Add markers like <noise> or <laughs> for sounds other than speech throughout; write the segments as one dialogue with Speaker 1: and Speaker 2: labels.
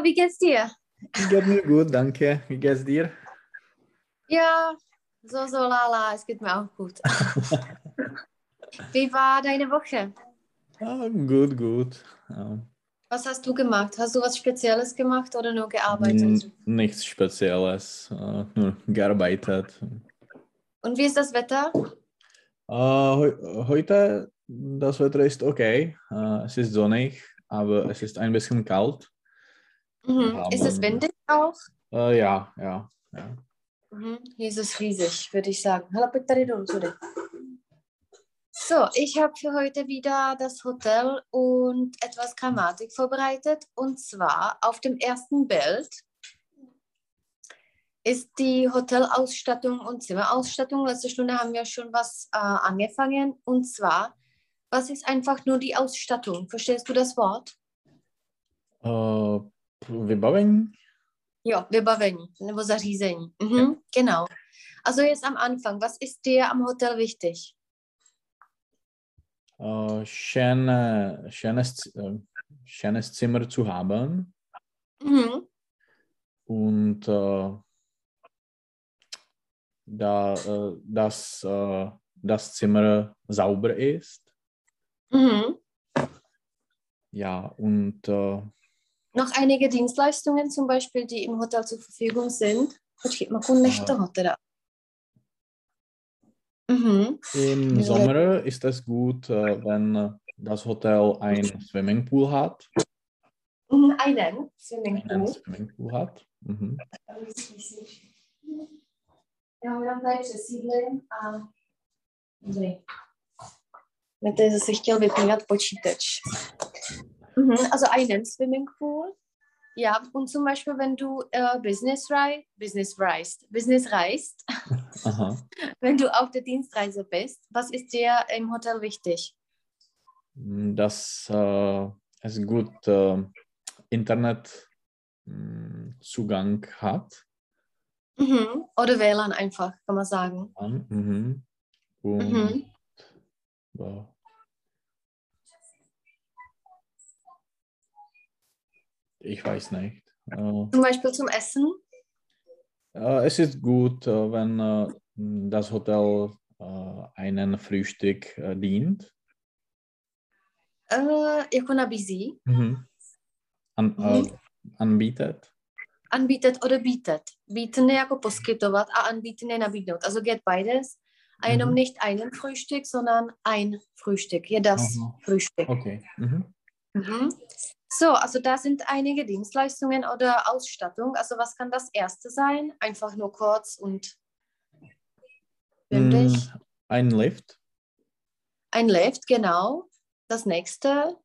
Speaker 1: So, wie geht's dir?
Speaker 2: Geht mir gut, danke. Wie geht's dir?
Speaker 1: Ja, so, so, lala, es geht mir auch gut. <laughs> wie war deine Woche?
Speaker 2: Ah, gut, gut. Ja.
Speaker 1: Was hast du gemacht? Hast du was Spezielles gemacht oder nur gearbeitet?
Speaker 2: N- Nichts Spezielles, äh, nur gearbeitet.
Speaker 1: Und wie ist das Wetter?
Speaker 2: Äh, heu- heute, das Wetter ist okay. Äh, es ist sonnig, aber es ist ein bisschen kalt.
Speaker 1: Mhm. Ist es windig auch?
Speaker 2: Äh, ja, ja, ja.
Speaker 1: Mhm. Hier ist es riesig, würde ich sagen. So, ich habe für heute wieder das Hotel und etwas Grammatik vorbereitet. Und zwar auf dem ersten Bild ist die Hotelausstattung und Zimmerausstattung. Letzte Stunde haben wir schon was äh, angefangen. Und zwar, was ist einfach nur die Ausstattung? Verstehst du das Wort?
Speaker 2: Äh, vybavení?
Speaker 1: Jo, vybavení nebo zařízení. Mhm, Genau. Also jetzt am Anfang, was ist dir am Hotel wichtig?
Speaker 2: Äh, schöne, schönes, äh, schönes Zimmer zu haben
Speaker 1: Mhm.
Speaker 2: und äh, da, äh, dass äh, das Zimmer sauber ist.
Speaker 1: Mhm.
Speaker 2: Ja, und äh,
Speaker 1: Noch einige Dienstleistungen zum Beispiel, die im Hotel zur Verfügung sind. Počkej,
Speaker 2: Aha.
Speaker 1: toho teda. Mhm.
Speaker 2: im. Sommer ist es gut, äh, wenn das Hotel einen Swimmingpool hat.
Speaker 1: Mhm, Einen
Speaker 2: Einen
Speaker 1: Swimmingpool.
Speaker 2: Swimmingpool hat. Mhm.
Speaker 1: Já ho dám tady přesídlím a... Dobrý. Mě tady zase chtěl vypínat počítač. Mhm, <laughs> also einen Swimmingpool. Ja, und zum Beispiel, wenn du äh, Business, rei Business reist, Business reist, <laughs> wenn du auf der Dienstreise bist, was ist dir im Hotel wichtig?
Speaker 2: Dass äh, es gut äh, Internetzugang hat.
Speaker 1: Mhm. Oder WLAN einfach, kann man sagen.
Speaker 2: Mhm. Und
Speaker 1: Mhm.
Speaker 2: ja. Ich weiß nicht. Äh,
Speaker 1: Zum Beispiel zum Essen.
Speaker 2: äh, es ist gut, äh, wenn das Hotel einen Frühstück dient.
Speaker 1: Äh, jako nabízí,
Speaker 2: An, äh, anbietet.
Speaker 1: anbietet oder bietet. Bieten je jako poskytovat a anbieten je nabídnout. Also geht beides. Jenom
Speaker 2: Mhm.
Speaker 1: nicht einen Frühstück, sondern ein Frühstück. Ja, das
Speaker 2: Aha.
Speaker 1: Frühstück.
Speaker 2: Okay. Mhm.
Speaker 1: Mhm. So, also da sind einige Dienstleistungen oder Ausstattung. Also was kann das erste sein? Einfach nur kurz und bündig.
Speaker 2: Mm, Ein Lift.
Speaker 1: Ein Lift, genau. Das nächste.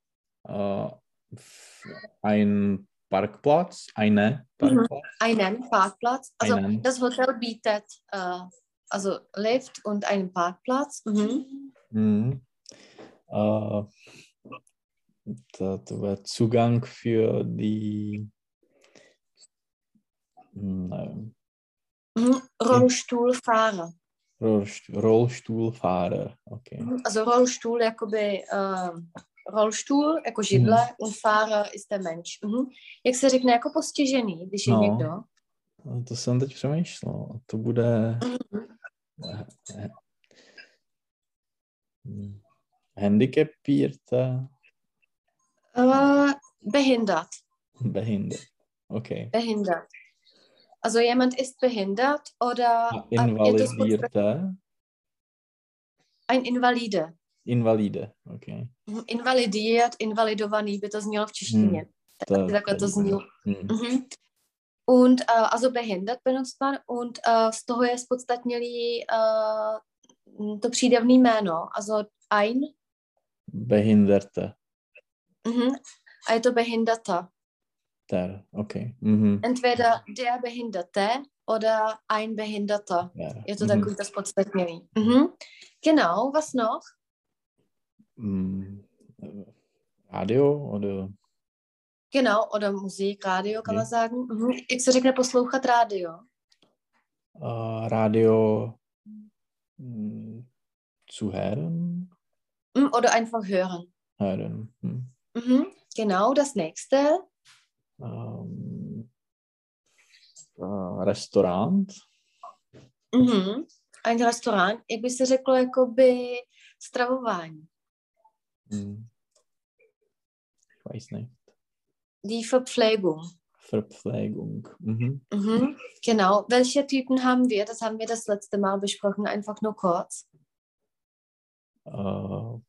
Speaker 2: F- ein Parkplatz. Eine Parkplatz.
Speaker 1: Einen Parkplatz. Also
Speaker 2: Einen.
Speaker 1: das Hotel bietet äh, also Lift und einen Parkplatz. Mhm.
Speaker 2: Mhm. Äh, das war Zugang für die Nein,
Speaker 1: Mhm. Rollstuhlfahrer.
Speaker 2: Rollst- Rollstuhlfahrer. Okay.
Speaker 1: Also Rollstuhl, jakoby äh, Rollstuhl, jako židle, und Fahrer ist der Mensch. Mhm. Jak se řekne jako postižený, když je
Speaker 2: No.
Speaker 1: někdo?
Speaker 2: No, To jsem teď přemýšlel. To bude eh, eh, hm, handicapierte,
Speaker 1: Äh, behindert.
Speaker 2: behindert. Okay.
Speaker 1: Behindert. Also jemand ist behindert oder
Speaker 2: Invalidierte,
Speaker 1: ein Invalide.
Speaker 2: Invalide. Okay.
Speaker 1: Mhm. Invalidiert, invalidovaný by to znělo v češtině.
Speaker 2: Da-
Speaker 1: Takhle to zní.
Speaker 2: Hm.
Speaker 1: Mhm. Und äh, also behindert benutzt man und äh, z toho je spodstatnělý äh, to přídavný jméno, also ein
Speaker 2: Behinderte.
Speaker 1: Mhm. a je to behinderte.
Speaker 2: Der. Okay. Mhm.
Speaker 1: Entweder der Behinderte oder ein Behinderter.
Speaker 2: Der.
Speaker 1: Je to
Speaker 2: Mhm.
Speaker 1: to spodstatnělý. Mhm. Genau, was noch?
Speaker 2: Mm, äh, Radio oder
Speaker 1: Genau, oder Musik, Radio kann man sagen. Mhm. Jak se řekne poslouchat rádio?
Speaker 2: äh, Radio mm, zu hören?
Speaker 1: Mhm. Oder einfach hören.
Speaker 2: Hören. Hm.
Speaker 1: Mhm. Genau, das nächste.
Speaker 2: Ähm, uh, restaurant.
Speaker 1: Mhm. Ein Restaurant, jak by se řeklo, jakoby stravování.
Speaker 2: Hm. Ich weiß nicht.
Speaker 1: Die Verpflegung.
Speaker 2: Verpflegung. Mhm.
Speaker 1: Mhm. Genau. Welche Typen haben wir? Das haben wir das letzte Mal besprochen, einfach nur kurz.
Speaker 2: Uh,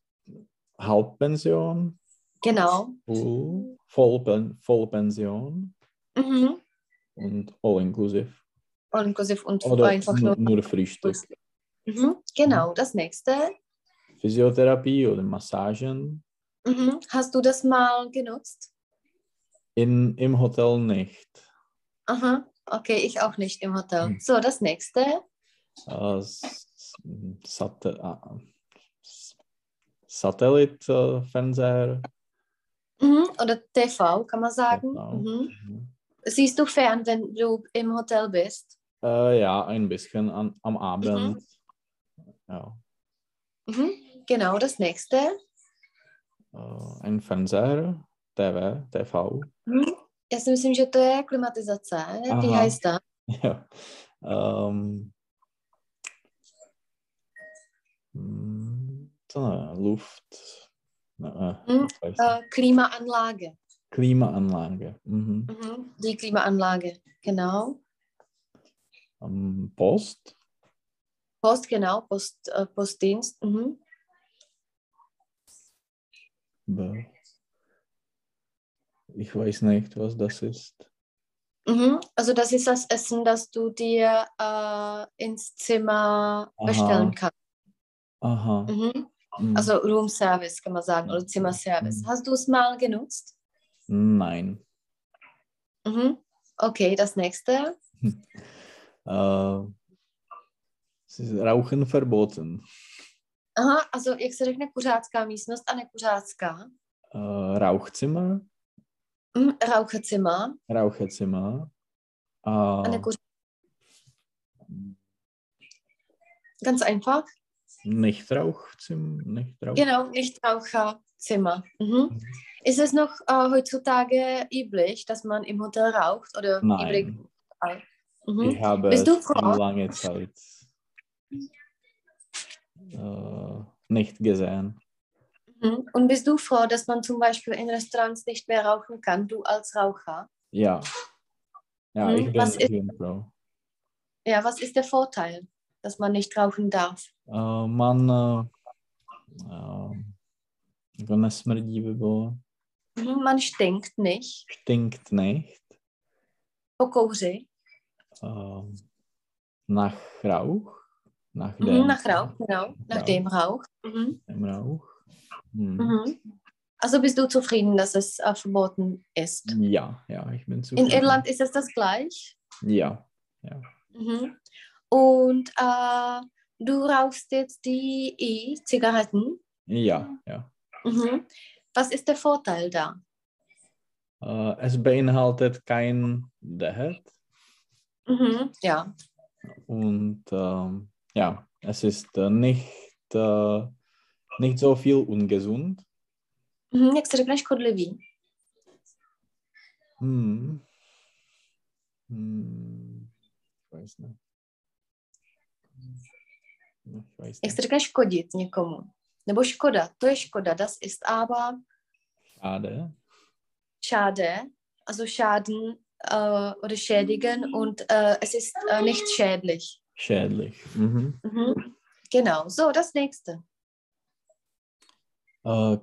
Speaker 2: Halbpension,
Speaker 1: Genau.
Speaker 2: Full, Vollpen, Vollpension
Speaker 1: Mhm.
Speaker 2: und All-Inclusive.
Speaker 1: All inklusiv und
Speaker 2: Oder
Speaker 1: einfach
Speaker 2: nur,
Speaker 1: nur.
Speaker 2: Frühstück.
Speaker 1: Mhm. Genau. Das nächste.
Speaker 2: Physiotherapie oder Massagen.
Speaker 1: Mhm. Hast du das mal genutzt?
Speaker 2: In, Im Hotel nicht.
Speaker 1: Aha. Okay, ich auch nicht im Hotel.
Speaker 2: Mhm.
Speaker 1: So, das nächste.
Speaker 2: Uh, s- Sat uh, Satellitfernseher.
Speaker 1: Mhm. Oder TV, kann man sagen.
Speaker 2: TV.
Speaker 1: Mhm.
Speaker 2: Mhm.
Speaker 1: Siehst du fern, wenn du im Hotel bist?
Speaker 2: Äh, ja, ein bisschen an, am Abend. Ja.
Speaker 1: Mhm. Genau, das nächste.
Speaker 2: Äh, ein Fernseher, TV, TV.
Speaker 1: Mhm. Já si myslím, že to je klimatizace.
Speaker 2: Aha.
Speaker 1: Wie heißt das? <laughs>
Speaker 2: Ja. Ähm, hm, to ne, Luft. Äh,
Speaker 1: Hm. Äh, Klimaanlage.
Speaker 2: Klimaanlage. Mhm.
Speaker 1: Mhm. Die Klimaanlage, genau.
Speaker 2: Ähm, Post.
Speaker 1: Post, genau, Post, äh, Postdienst. Mhm.
Speaker 2: Ich weiß nicht, was das ist.
Speaker 1: Mhm. Also das ist das Essen, das du dir äh, ins Zimmer
Speaker 2: Aha.
Speaker 1: bestellen kannst.
Speaker 2: Aha.
Speaker 1: Mhm. Also Room Service kann man sagen oder Zimmerservice.
Speaker 2: Mhm.
Speaker 1: Hast du es mal genutzt?
Speaker 2: Nein.
Speaker 1: Mhm. Okay, das nächste. <laughs>
Speaker 2: Äh, es ist Rauchen verboten.
Speaker 1: Aha, also jak se řekne kuřácká místnost a nekuřácká?
Speaker 2: Äh, Rauchzimmer,
Speaker 1: Mhm. Raucherzimmer
Speaker 2: Raucherzimmer.
Speaker 1: a
Speaker 2: Äh,
Speaker 1: nekuřácká. Ganz einfach.
Speaker 2: Nicht Rauchzimmer, nicht Rauch.
Speaker 1: Genau, Nichtraucherzimmer. Mhm. Ist es noch äh, heutzutage üblich, dass man im Hotel raucht? Oder
Speaker 2: Nein.
Speaker 1: üblich? Mhm.
Speaker 2: Ich habe
Speaker 1: Bist du froh?
Speaker 2: lange Zeit äh, nicht gesehen.
Speaker 1: Mhm. Und bist du froh, dass man zum Beispiel in Restaurants nicht mehr rauchen kann, du als Raucher?
Speaker 2: Ja. Ja,
Speaker 1: Hm,
Speaker 2: ich bin,
Speaker 1: was
Speaker 2: ich
Speaker 1: ist-
Speaker 2: bin froh.
Speaker 1: Ja, was ist der Vorteil, dass man nicht rauchen darf?
Speaker 2: Äh, man äh, jako nesmrdí by bylo,
Speaker 1: Mhm. Man stinkt nicht
Speaker 2: stinkt nicht
Speaker 1: po kouři,
Speaker 2: äh, nach Rauch, nach
Speaker 1: mhm.
Speaker 2: dem,
Speaker 1: nach Rauch, genau, nach dem Rauch. Mhm.
Speaker 2: dem Rauch. Hm.
Speaker 1: Mhm. Also bist du zufrieden, dass es äh, verboten ist?
Speaker 2: Ja, ja, ich bin
Speaker 1: In
Speaker 2: zufrieden.
Speaker 1: Irland ist es das gleich.
Speaker 2: Ja, ja.
Speaker 1: Mhm. Und äh, du rauchst jetzt die E-Zigaretten.
Speaker 2: Ja, ja.
Speaker 1: Mhm. Was ist der Vorteil da?
Speaker 2: Äh, es beinhaltet kein Dehet
Speaker 1: Mhm. Ja.
Speaker 2: und ähm, ja, es ist äh, nicht, äh, nicht so viel ungesund.
Speaker 1: Mhm. Jak se řekne škodlivý?
Speaker 2: Hm. Hm. Ich weiß nicht. Weiß
Speaker 1: Jak se řekne škodit někomu? Nebo škoda, to je škoda. Das ist aber
Speaker 2: Schade.
Speaker 1: schade, also Schaden äh, oder schädigen und äh, es ist äh, nicht schädlich.
Speaker 2: Schädlich. Mhm.
Speaker 1: Mhm. Genau, so das nächste.
Speaker 2: Äh,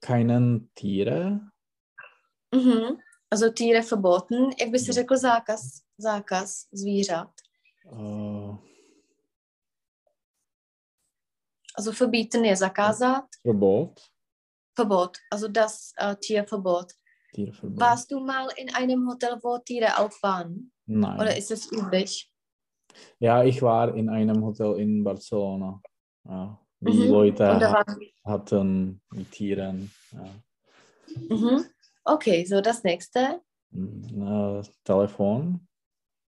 Speaker 2: keinen Tiere.
Speaker 1: Mhm. Also Tiere verboten. Jak by se
Speaker 2: Jo.
Speaker 1: řekl zákaz, zákaz zvířat?
Speaker 2: Äh,
Speaker 1: Also verbieten je zakázat,
Speaker 2: Verbot.
Speaker 1: Verbot, also das äh, Tierverbot.
Speaker 2: Tierverbot.
Speaker 1: Warst du mal in einem Hotel, wo Tiere auch waren?
Speaker 2: Nein.
Speaker 1: Oder ist es üblich?
Speaker 2: Ja, ich war in einem Hotel in Barcelona. Ja, die
Speaker 1: Mhm.
Speaker 2: Leute hatten die Tieren. Ja.
Speaker 1: mhm. Okay, so das nächste.
Speaker 2: Mm, Äh, Telefon,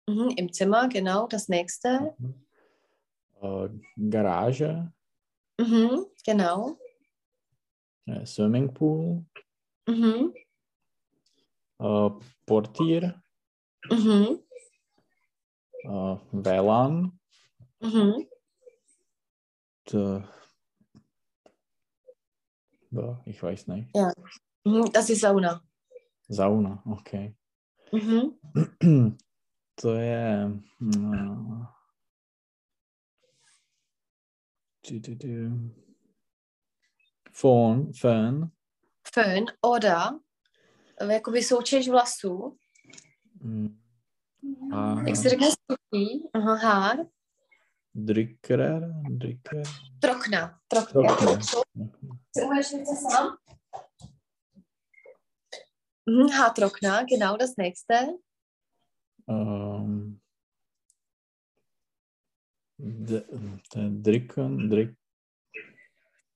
Speaker 1: Mhm. Im Zimmer, genau, das nächste.
Speaker 2: äh, Garage,
Speaker 1: Mhm. Genau.
Speaker 2: äh, Swimmingpool,
Speaker 1: Mhm.
Speaker 2: äh, Portier,
Speaker 1: Mhm.
Speaker 2: Äh, WLAN.
Speaker 1: Mhm.
Speaker 2: D B, ich weiß nicht.
Speaker 1: Mhm. Das ist Sauna.
Speaker 2: Sauna, okay.
Speaker 1: Mhm.
Speaker 2: To je... No, tu, tu, tu. Phone, phone.
Speaker 1: Fön oder eh, jakoby součeš vlasů.
Speaker 2: Mm. A
Speaker 1: Jak se řekne suchý? Aha, hár.
Speaker 2: Dricker, dricker.
Speaker 1: Trokna. Trokna.
Speaker 2: Trokna.
Speaker 1: Umíš něco sám? Mhm, Haartrockner, genau das nächste.
Speaker 2: Um, d, d, dricken, drick,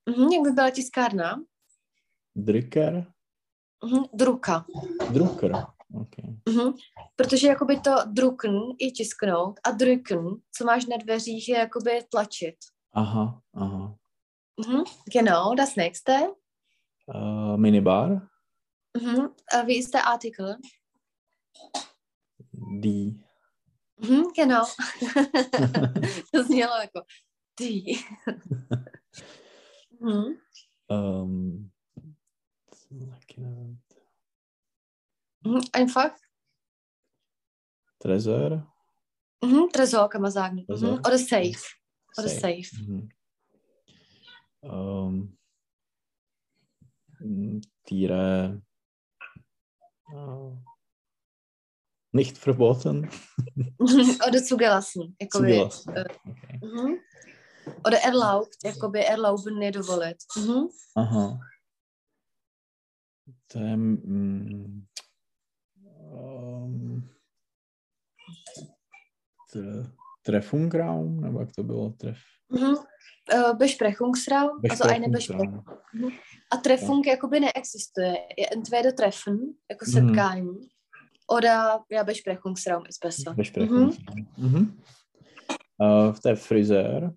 Speaker 1: Mhm, jak by byla tiskárna?
Speaker 2: dricker,
Speaker 1: Mhm, druka.
Speaker 2: drucker. Okay.
Speaker 1: Mhm. Protože jakoby to drucken je tisknout a drücken, co máš na dveřích, je jakoby tlačit.
Speaker 2: Aha, aha.
Speaker 1: Mhm, genau, das nächste.
Speaker 2: Uh, minibar,
Speaker 1: Mhm. äh, Wie ist der Artikel?
Speaker 2: die.
Speaker 1: Mhm, genau. to znělo jako ty. mhm.
Speaker 2: Um, taky nevím.
Speaker 1: Mhm, Einfach.
Speaker 2: Tresor,
Speaker 1: Mhm, Tresor kann man sagen.
Speaker 2: Tresor.
Speaker 1: Mhm. Oder safe. Oder
Speaker 2: Safe.
Speaker 1: safe.
Speaker 2: Mhm. Um, m, Tiere. Uh, nicht verboten. <laughs>
Speaker 1: Oder zugelassen. Jakoby,
Speaker 2: Zugelassen.
Speaker 1: äh,
Speaker 2: Okay.
Speaker 1: mhm. Oder erlaubt. Jakoby erlauben, nedovolit. Mhm.
Speaker 2: Aha. To je... Mm, um, Treffungraum, nebo jak to bylo? Tref,
Speaker 1: Mhm. Äh, Besprechungsraum, also eine Besprechung.
Speaker 2: Besprechungsraum.
Speaker 1: A treffung jakoby neexistuje. Je entweder treffen, jako setkání, oder ja, Besprechungsraum ist besser.
Speaker 2: Besprechungsraum. Mhm. Uh, to je frizér.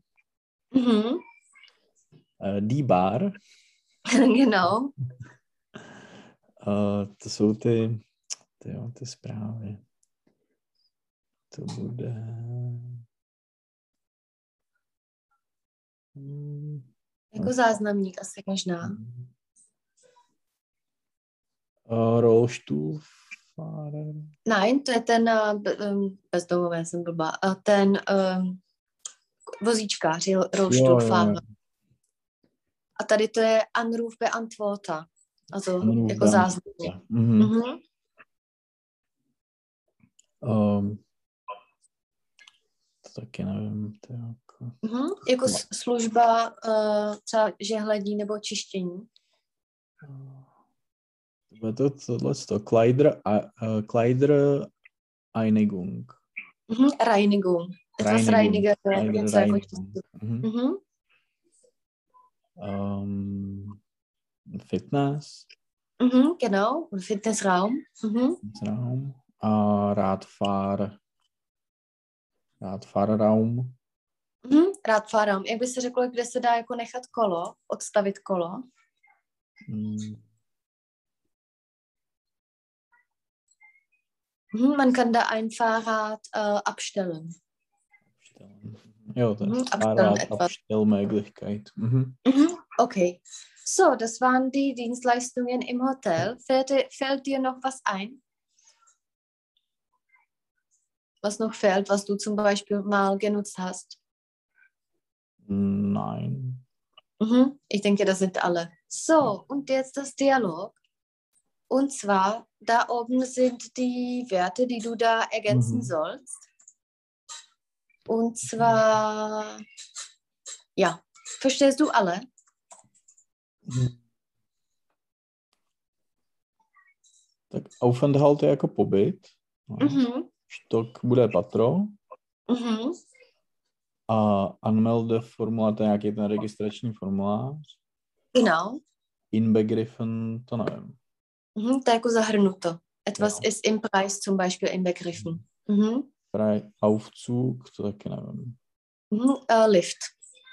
Speaker 1: Mhm.
Speaker 2: Uh, die bar. <laughs>
Speaker 1: genau.
Speaker 2: Uh, to jsou ty, ty, jo, ty zprávy. To bude... Hmm.
Speaker 1: Jako záznamník asi možná.
Speaker 2: Uh, Rollstuhlfahrer.
Speaker 1: Nein, to je ten uh, be, um, bezdomové, jsem blbá. Uh, ten um, vozíčkář,
Speaker 2: Jo, jo,
Speaker 1: rollstuhlfahrer.
Speaker 2: jo.
Speaker 1: A tady to je Anruf beantworter. Also
Speaker 2: Anruf
Speaker 1: jako záznamník.
Speaker 2: Mhm.
Speaker 1: Mhm.
Speaker 2: Um, to taky nevím. To je jako...
Speaker 1: Mhm. Jako s- služba uh, třeba žehledí nebo čištění.
Speaker 2: Bude to tohle to. Kleider, a, uh, Kleider Einigung.
Speaker 1: Mhm. Reinigung. Etwas
Speaker 2: Reinigung.
Speaker 1: reiniger.
Speaker 2: Kleider
Speaker 1: jako
Speaker 2: Reinigung. Mhm.
Speaker 1: Mhm.
Speaker 2: Um, Fitness.
Speaker 1: Mhm, genau. Fitnessraum. Mhm.
Speaker 2: Raum. A Radfahr. Radfahrraum.
Speaker 1: Mhm. Radfahrraum. Jak by se řeklo, kde se dá jako nechat kolo, odstavit kolo?
Speaker 2: Mm,
Speaker 1: Man kann da ein Fahrrad äh, abstellen.
Speaker 2: abstellen. Ja, das
Speaker 1: Mhm,
Speaker 2: ist
Speaker 1: abstellen
Speaker 2: Fahrrad,
Speaker 1: etwas.
Speaker 2: Abstellmöglichkeit. Mhm.
Speaker 1: Mhm. Okay. So, das waren die Dienstleistungen im Hotel. Fällt, dir- fällt dir noch was ein? Was noch fällt, was du zum Beispiel mal genutzt hast?
Speaker 2: Nein.
Speaker 1: Mhm. Ich denke, das sind alle. So, und jetzt das Dialog. Und zwar, da oben sind die Werte, die du da ergänzen
Speaker 2: Mhm.
Speaker 1: sollst. Und zwar, ja, verstehst du alle?
Speaker 2: Tak Aufenthalt je jako pobyt. No.
Speaker 1: Mhm.
Speaker 2: Štok bude patro.
Speaker 1: Mhm.
Speaker 2: A anmelde formulář, to je nějaký ten registrační formulář.
Speaker 1: Genau.
Speaker 2: Inbegriffen, to nevím.
Speaker 1: Mhm. Jako zahrnuto. Etwas
Speaker 2: Ja.
Speaker 1: ist im Preis zum Beispiel inbegriffen. Mhm.
Speaker 2: Frei Aufzug, nevím.
Speaker 1: Mhm. Äh, Lift.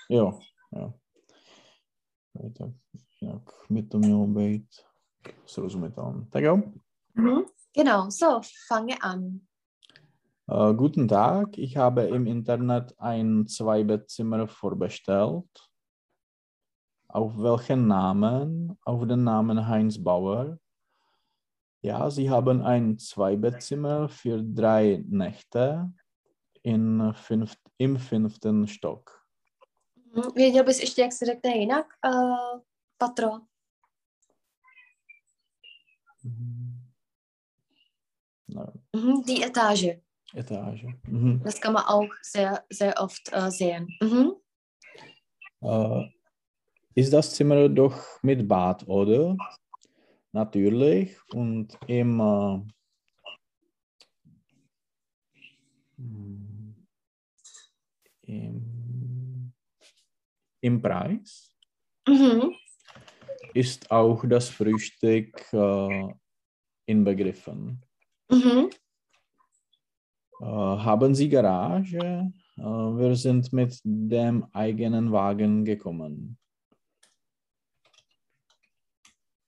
Speaker 2: Jo, Tak jak by to mělo být srozumitelné. Tak jo.
Speaker 1: Mhm. Genau, so, fange an.
Speaker 2: Äh, guten Tag, ich habe im Internet ein Zweibettzimmer vorbestellt. Auf welchen Namen? Auf den Namen Heinz Bauer. Ja, Sie haben ein Zweibettzimmer für drei Nächte in fünf, im fünften Stock.
Speaker 1: Věděl bys ještě, jak se řekne jinak? Uh, patro.
Speaker 2: No,
Speaker 1: Mhm. Die Etage.
Speaker 2: Etage. Mhm.
Speaker 1: Das kann man auch sehr, sehr oft uh, sehen. Mhm.
Speaker 2: Äh, ist das Zimmer doch mit Bad, oder? Natürlich. Und im, äh, hm, im, im Preis
Speaker 1: Mhm.
Speaker 2: ist auch das Frühstück äh, inbegriffen.
Speaker 1: Mhm.
Speaker 2: Äh, haben Sie Garage? Äh, wir sind mit dem eigenen Wagen gekommen.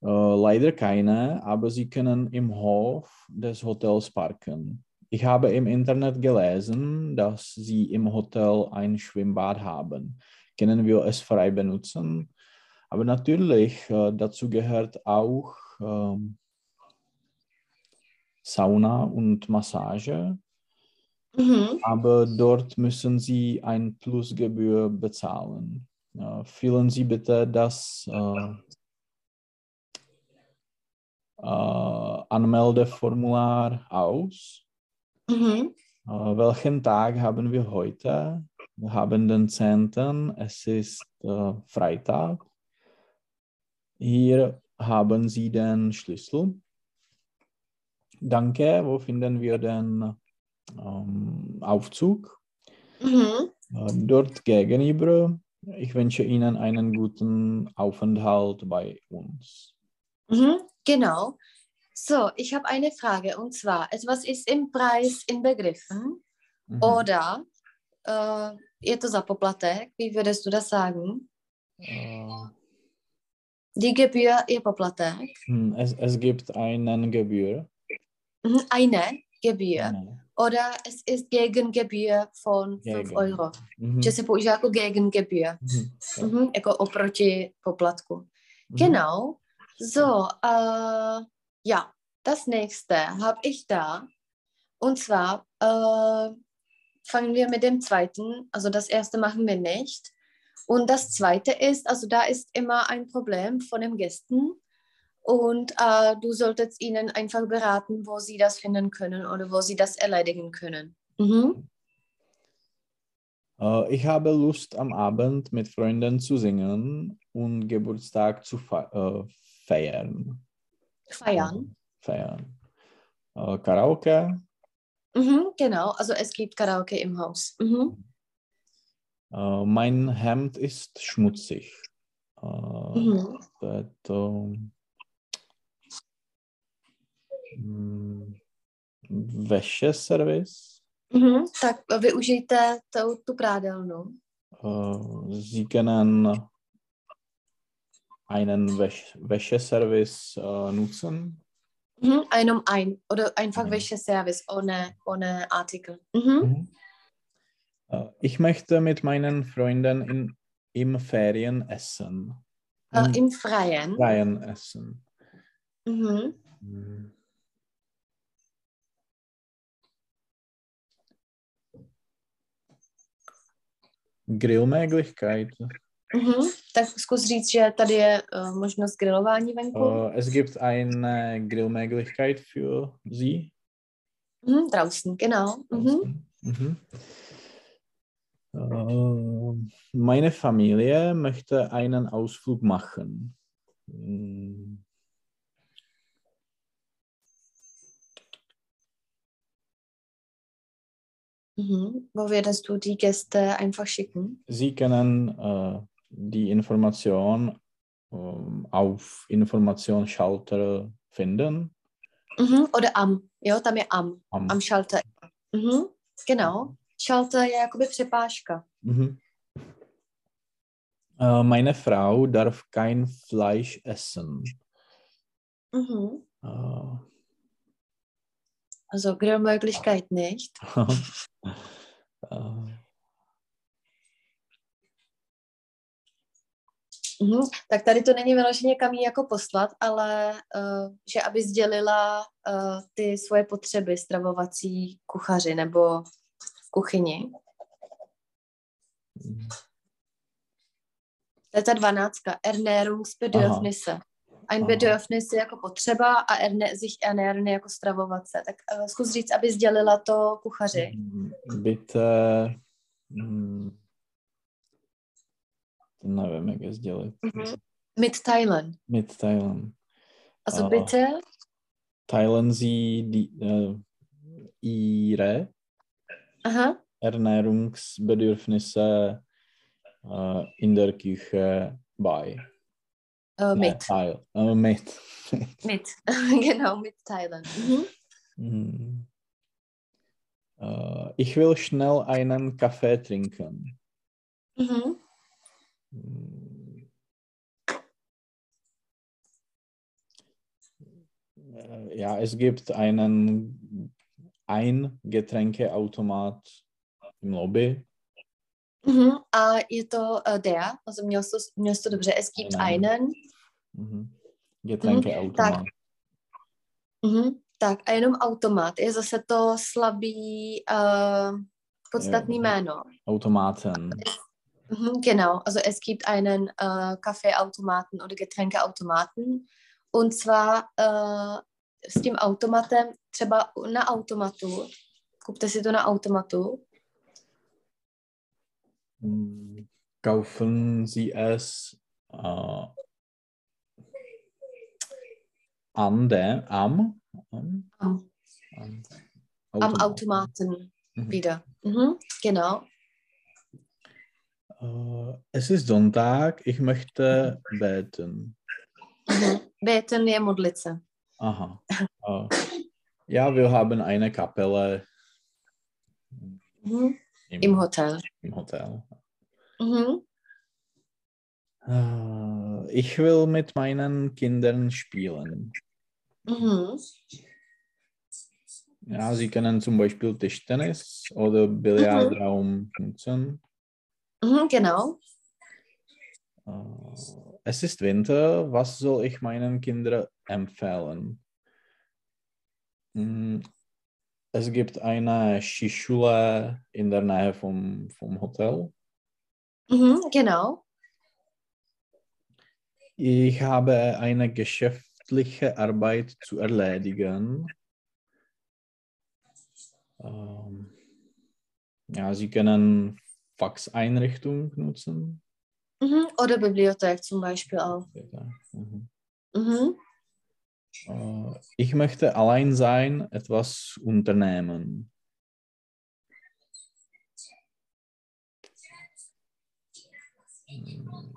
Speaker 2: Äh, leider keine, aber Sie können im Hof des Hotels parken. Ich habe im Internet gelesen, dass Sie im Hotel ein Schwimmbad haben. Können wir es frei benutzen? Aber natürlich, äh, dazu gehört auch ähm, Sauna und Massage.
Speaker 1: Mhm.
Speaker 2: aber dort müssen Sie ein Plusgebühr bezahlen. Äh, füllen Sie bitte das äh, äh, Anmeldeformular aus.
Speaker 1: Mhm.
Speaker 2: Äh, welchen Tag haben wir heute? Wir haben den 10. Es ist äh, Freitag. Hier haben Sie den Schlüssel. Danke. Wo finden wir den ähm, Aufzug?
Speaker 1: Mhm.
Speaker 2: Äh, dort gegenüber. Ich wünsche Ihnen einen guten Aufenthalt bei uns.
Speaker 1: Mhm. Genau. So, ich habe eine Frage und zwar, etwas ist im Preis inbegriffen
Speaker 2: Mhm.
Speaker 1: oder uh, je to za poplatek, wie würdest du das sagen?
Speaker 2: Äh,
Speaker 1: Die Gebühr je poplatek.
Speaker 2: hm, es, es gibt einen Gebühr.
Speaker 1: Mhm. Eine Gebühr.
Speaker 2: Eine.
Speaker 1: Oder es ist Gegengebühr von 5
Speaker 2: Gegen.
Speaker 1: euro.
Speaker 2: Mhm.
Speaker 1: Že se používá jako Gegengebühr.
Speaker 2: Mhm.
Speaker 1: Mhm. Jako oproti poplatku.
Speaker 2: Mhm.
Speaker 1: Genau. So, äh, ja, das nächste habe ich da. Und zwar äh, fangen wir mit dem zweiten. Also das erste machen wir nicht. Und das zweite ist, also da ist immer ein Problem von den Gästen. Und äh, du solltest ihnen einfach beraten, wo sie das finden können oder wo sie das erledigen können. Mhm.
Speaker 2: Äh, ich habe Lust, am Abend mit Freunden zu singen und Geburtstag zu fe äh, feiern.
Speaker 1: Feiern.
Speaker 2: Feiern. Äh, Karaoke.
Speaker 1: Mhm, genau, also es gibt Karaoke im Haus. Mhm.
Speaker 2: Äh, mein Hemd ist schmutzig. Äh,
Speaker 1: Mhm.
Speaker 2: to mm, Wäscheservice.
Speaker 1: Mhm. Tak využijte tu, tu prádelnu.
Speaker 2: Sie können einen Wäsch Wäscheservice äh, nutzen.
Speaker 1: Mhm. Ein um ein oder einfach
Speaker 2: Ein.
Speaker 1: welche Service ohne, ohne Artikel. Mhm.
Speaker 2: Mhm. Äh, ich möchte mit meinen Freunden in, im Ferien essen.
Speaker 1: Äh,
Speaker 2: Im
Speaker 1: Freien.
Speaker 2: Freien essen.
Speaker 1: Mhm.
Speaker 2: Mhm. Grillmöglichkeit.
Speaker 1: Mhm. Tak zkus říct, že tady je uh, možnost grilování venku.
Speaker 2: Äh, es gibt eine Grillmöglichkeit für Sie.
Speaker 1: Mhm. Draußen, genau. Mhm.
Speaker 2: Mhm. Äh, meine Familie möchte einen Ausflug machen. Mm,
Speaker 1: Mhm. Wo würdest du die Gäste einfach schicken?
Speaker 2: Sie können äh, die Information ähm, auf Informationsschalter finden.
Speaker 1: Mhm. Oder am. Jo, tam je am.
Speaker 2: Am,
Speaker 1: Am Schalter. Mhm. Genau. Schalter je jakoby přepážka.
Speaker 2: Mhm. Äh, meine Frau darf kein Fleisch essen.
Speaker 1: Mhm.
Speaker 2: Äh,
Speaker 1: Also Grillmöglichkeit nicht. <laughs>
Speaker 2: Äh,
Speaker 1: Mhm. Tak tady to není vyloženě kam jí jako poslat, ale uh, že aby sdělila uh, ty svoje potřeby stravovací kuchaři nebo v kuchyni. To je ta dvanáctka. Ernährungsbedürfnisse. Ein. Bedürfnis je jako potřeba a erne, sich ernähren jako stravovat se. Tak uh, zkus říct, aby sdělila to kuchaři.
Speaker 2: mm, Bitte. mm, To nevím, jak je sdělit.
Speaker 1: Mhm. Mitteilen.
Speaker 2: Mitteilen.
Speaker 1: Also
Speaker 2: Ah.
Speaker 1: bitte,
Speaker 2: Teilen Sie die, äh, Ihre
Speaker 1: aha,
Speaker 2: Ernährungsbedürfnisse äh, in der Küche bei.
Speaker 1: uh, mit.
Speaker 2: Teil, äh, mit.
Speaker 1: Mit. genau, mitteilen. Mhm.
Speaker 2: Ich will schnell einen Kaffee trinken.
Speaker 1: Mhm.
Speaker 2: Ja, es gibt einen ein Getränkeautomat im Lobby.
Speaker 1: Mhm. A je to uh, der, also měl jsi to, měl jsi to dobře, es gibt einen.
Speaker 2: Mhm. Getränkeautomat.
Speaker 1: Mhm. Tak a jenom automat, je zase to slabý uh, podstatný
Speaker 2: Jo.
Speaker 1: jméno.
Speaker 2: Automaten.
Speaker 1: Mhm, genau, also es gibt einen äh, Kaffeeautomaten oder Getränkeautomaten. Und zwar äh, s tím automatem, třeba na automatu, kupte si to na automatu,
Speaker 2: Hm, Kaufen Sie es äh, an der, am, am,
Speaker 1: am,
Speaker 2: am
Speaker 1: am Automaten
Speaker 2: Mhm.
Speaker 1: wieder. Mhm, genau.
Speaker 2: Äh, es ist Sonntag, ich möchte beten. <laughs>
Speaker 1: Beten je modlit se.
Speaker 2: Aha. Äh, ja, wir haben eine Kapelle
Speaker 1: Mhm.
Speaker 2: im,
Speaker 1: Im Hotel.
Speaker 2: im Hotel.
Speaker 1: Mhm.
Speaker 2: Äh, ich will mit meinen Kindern spielen.
Speaker 1: Mhm.
Speaker 2: Ja, sie können zum Beispiel Tischtennis oder Billardraum nutzen.
Speaker 1: Mhm, genau.
Speaker 2: Äh, es ist Winter, was soll ich meinen Kindern empfehlen? Hm, Es gibt eine Skischule in der Nähe vom, vom Hotel.
Speaker 1: Mhm, genau.
Speaker 2: Ich habe eine geschäftliche Arbeit zu erledigen. Ähm, ja, Sie können Faxeinrichtung nutzen.
Speaker 1: Mhm. Oder Bibliothek zum Beispiel auch.
Speaker 2: Mhm.
Speaker 1: Mhm.
Speaker 2: Äh, Ich möchte allein sein, etwas unternehmen. Hm.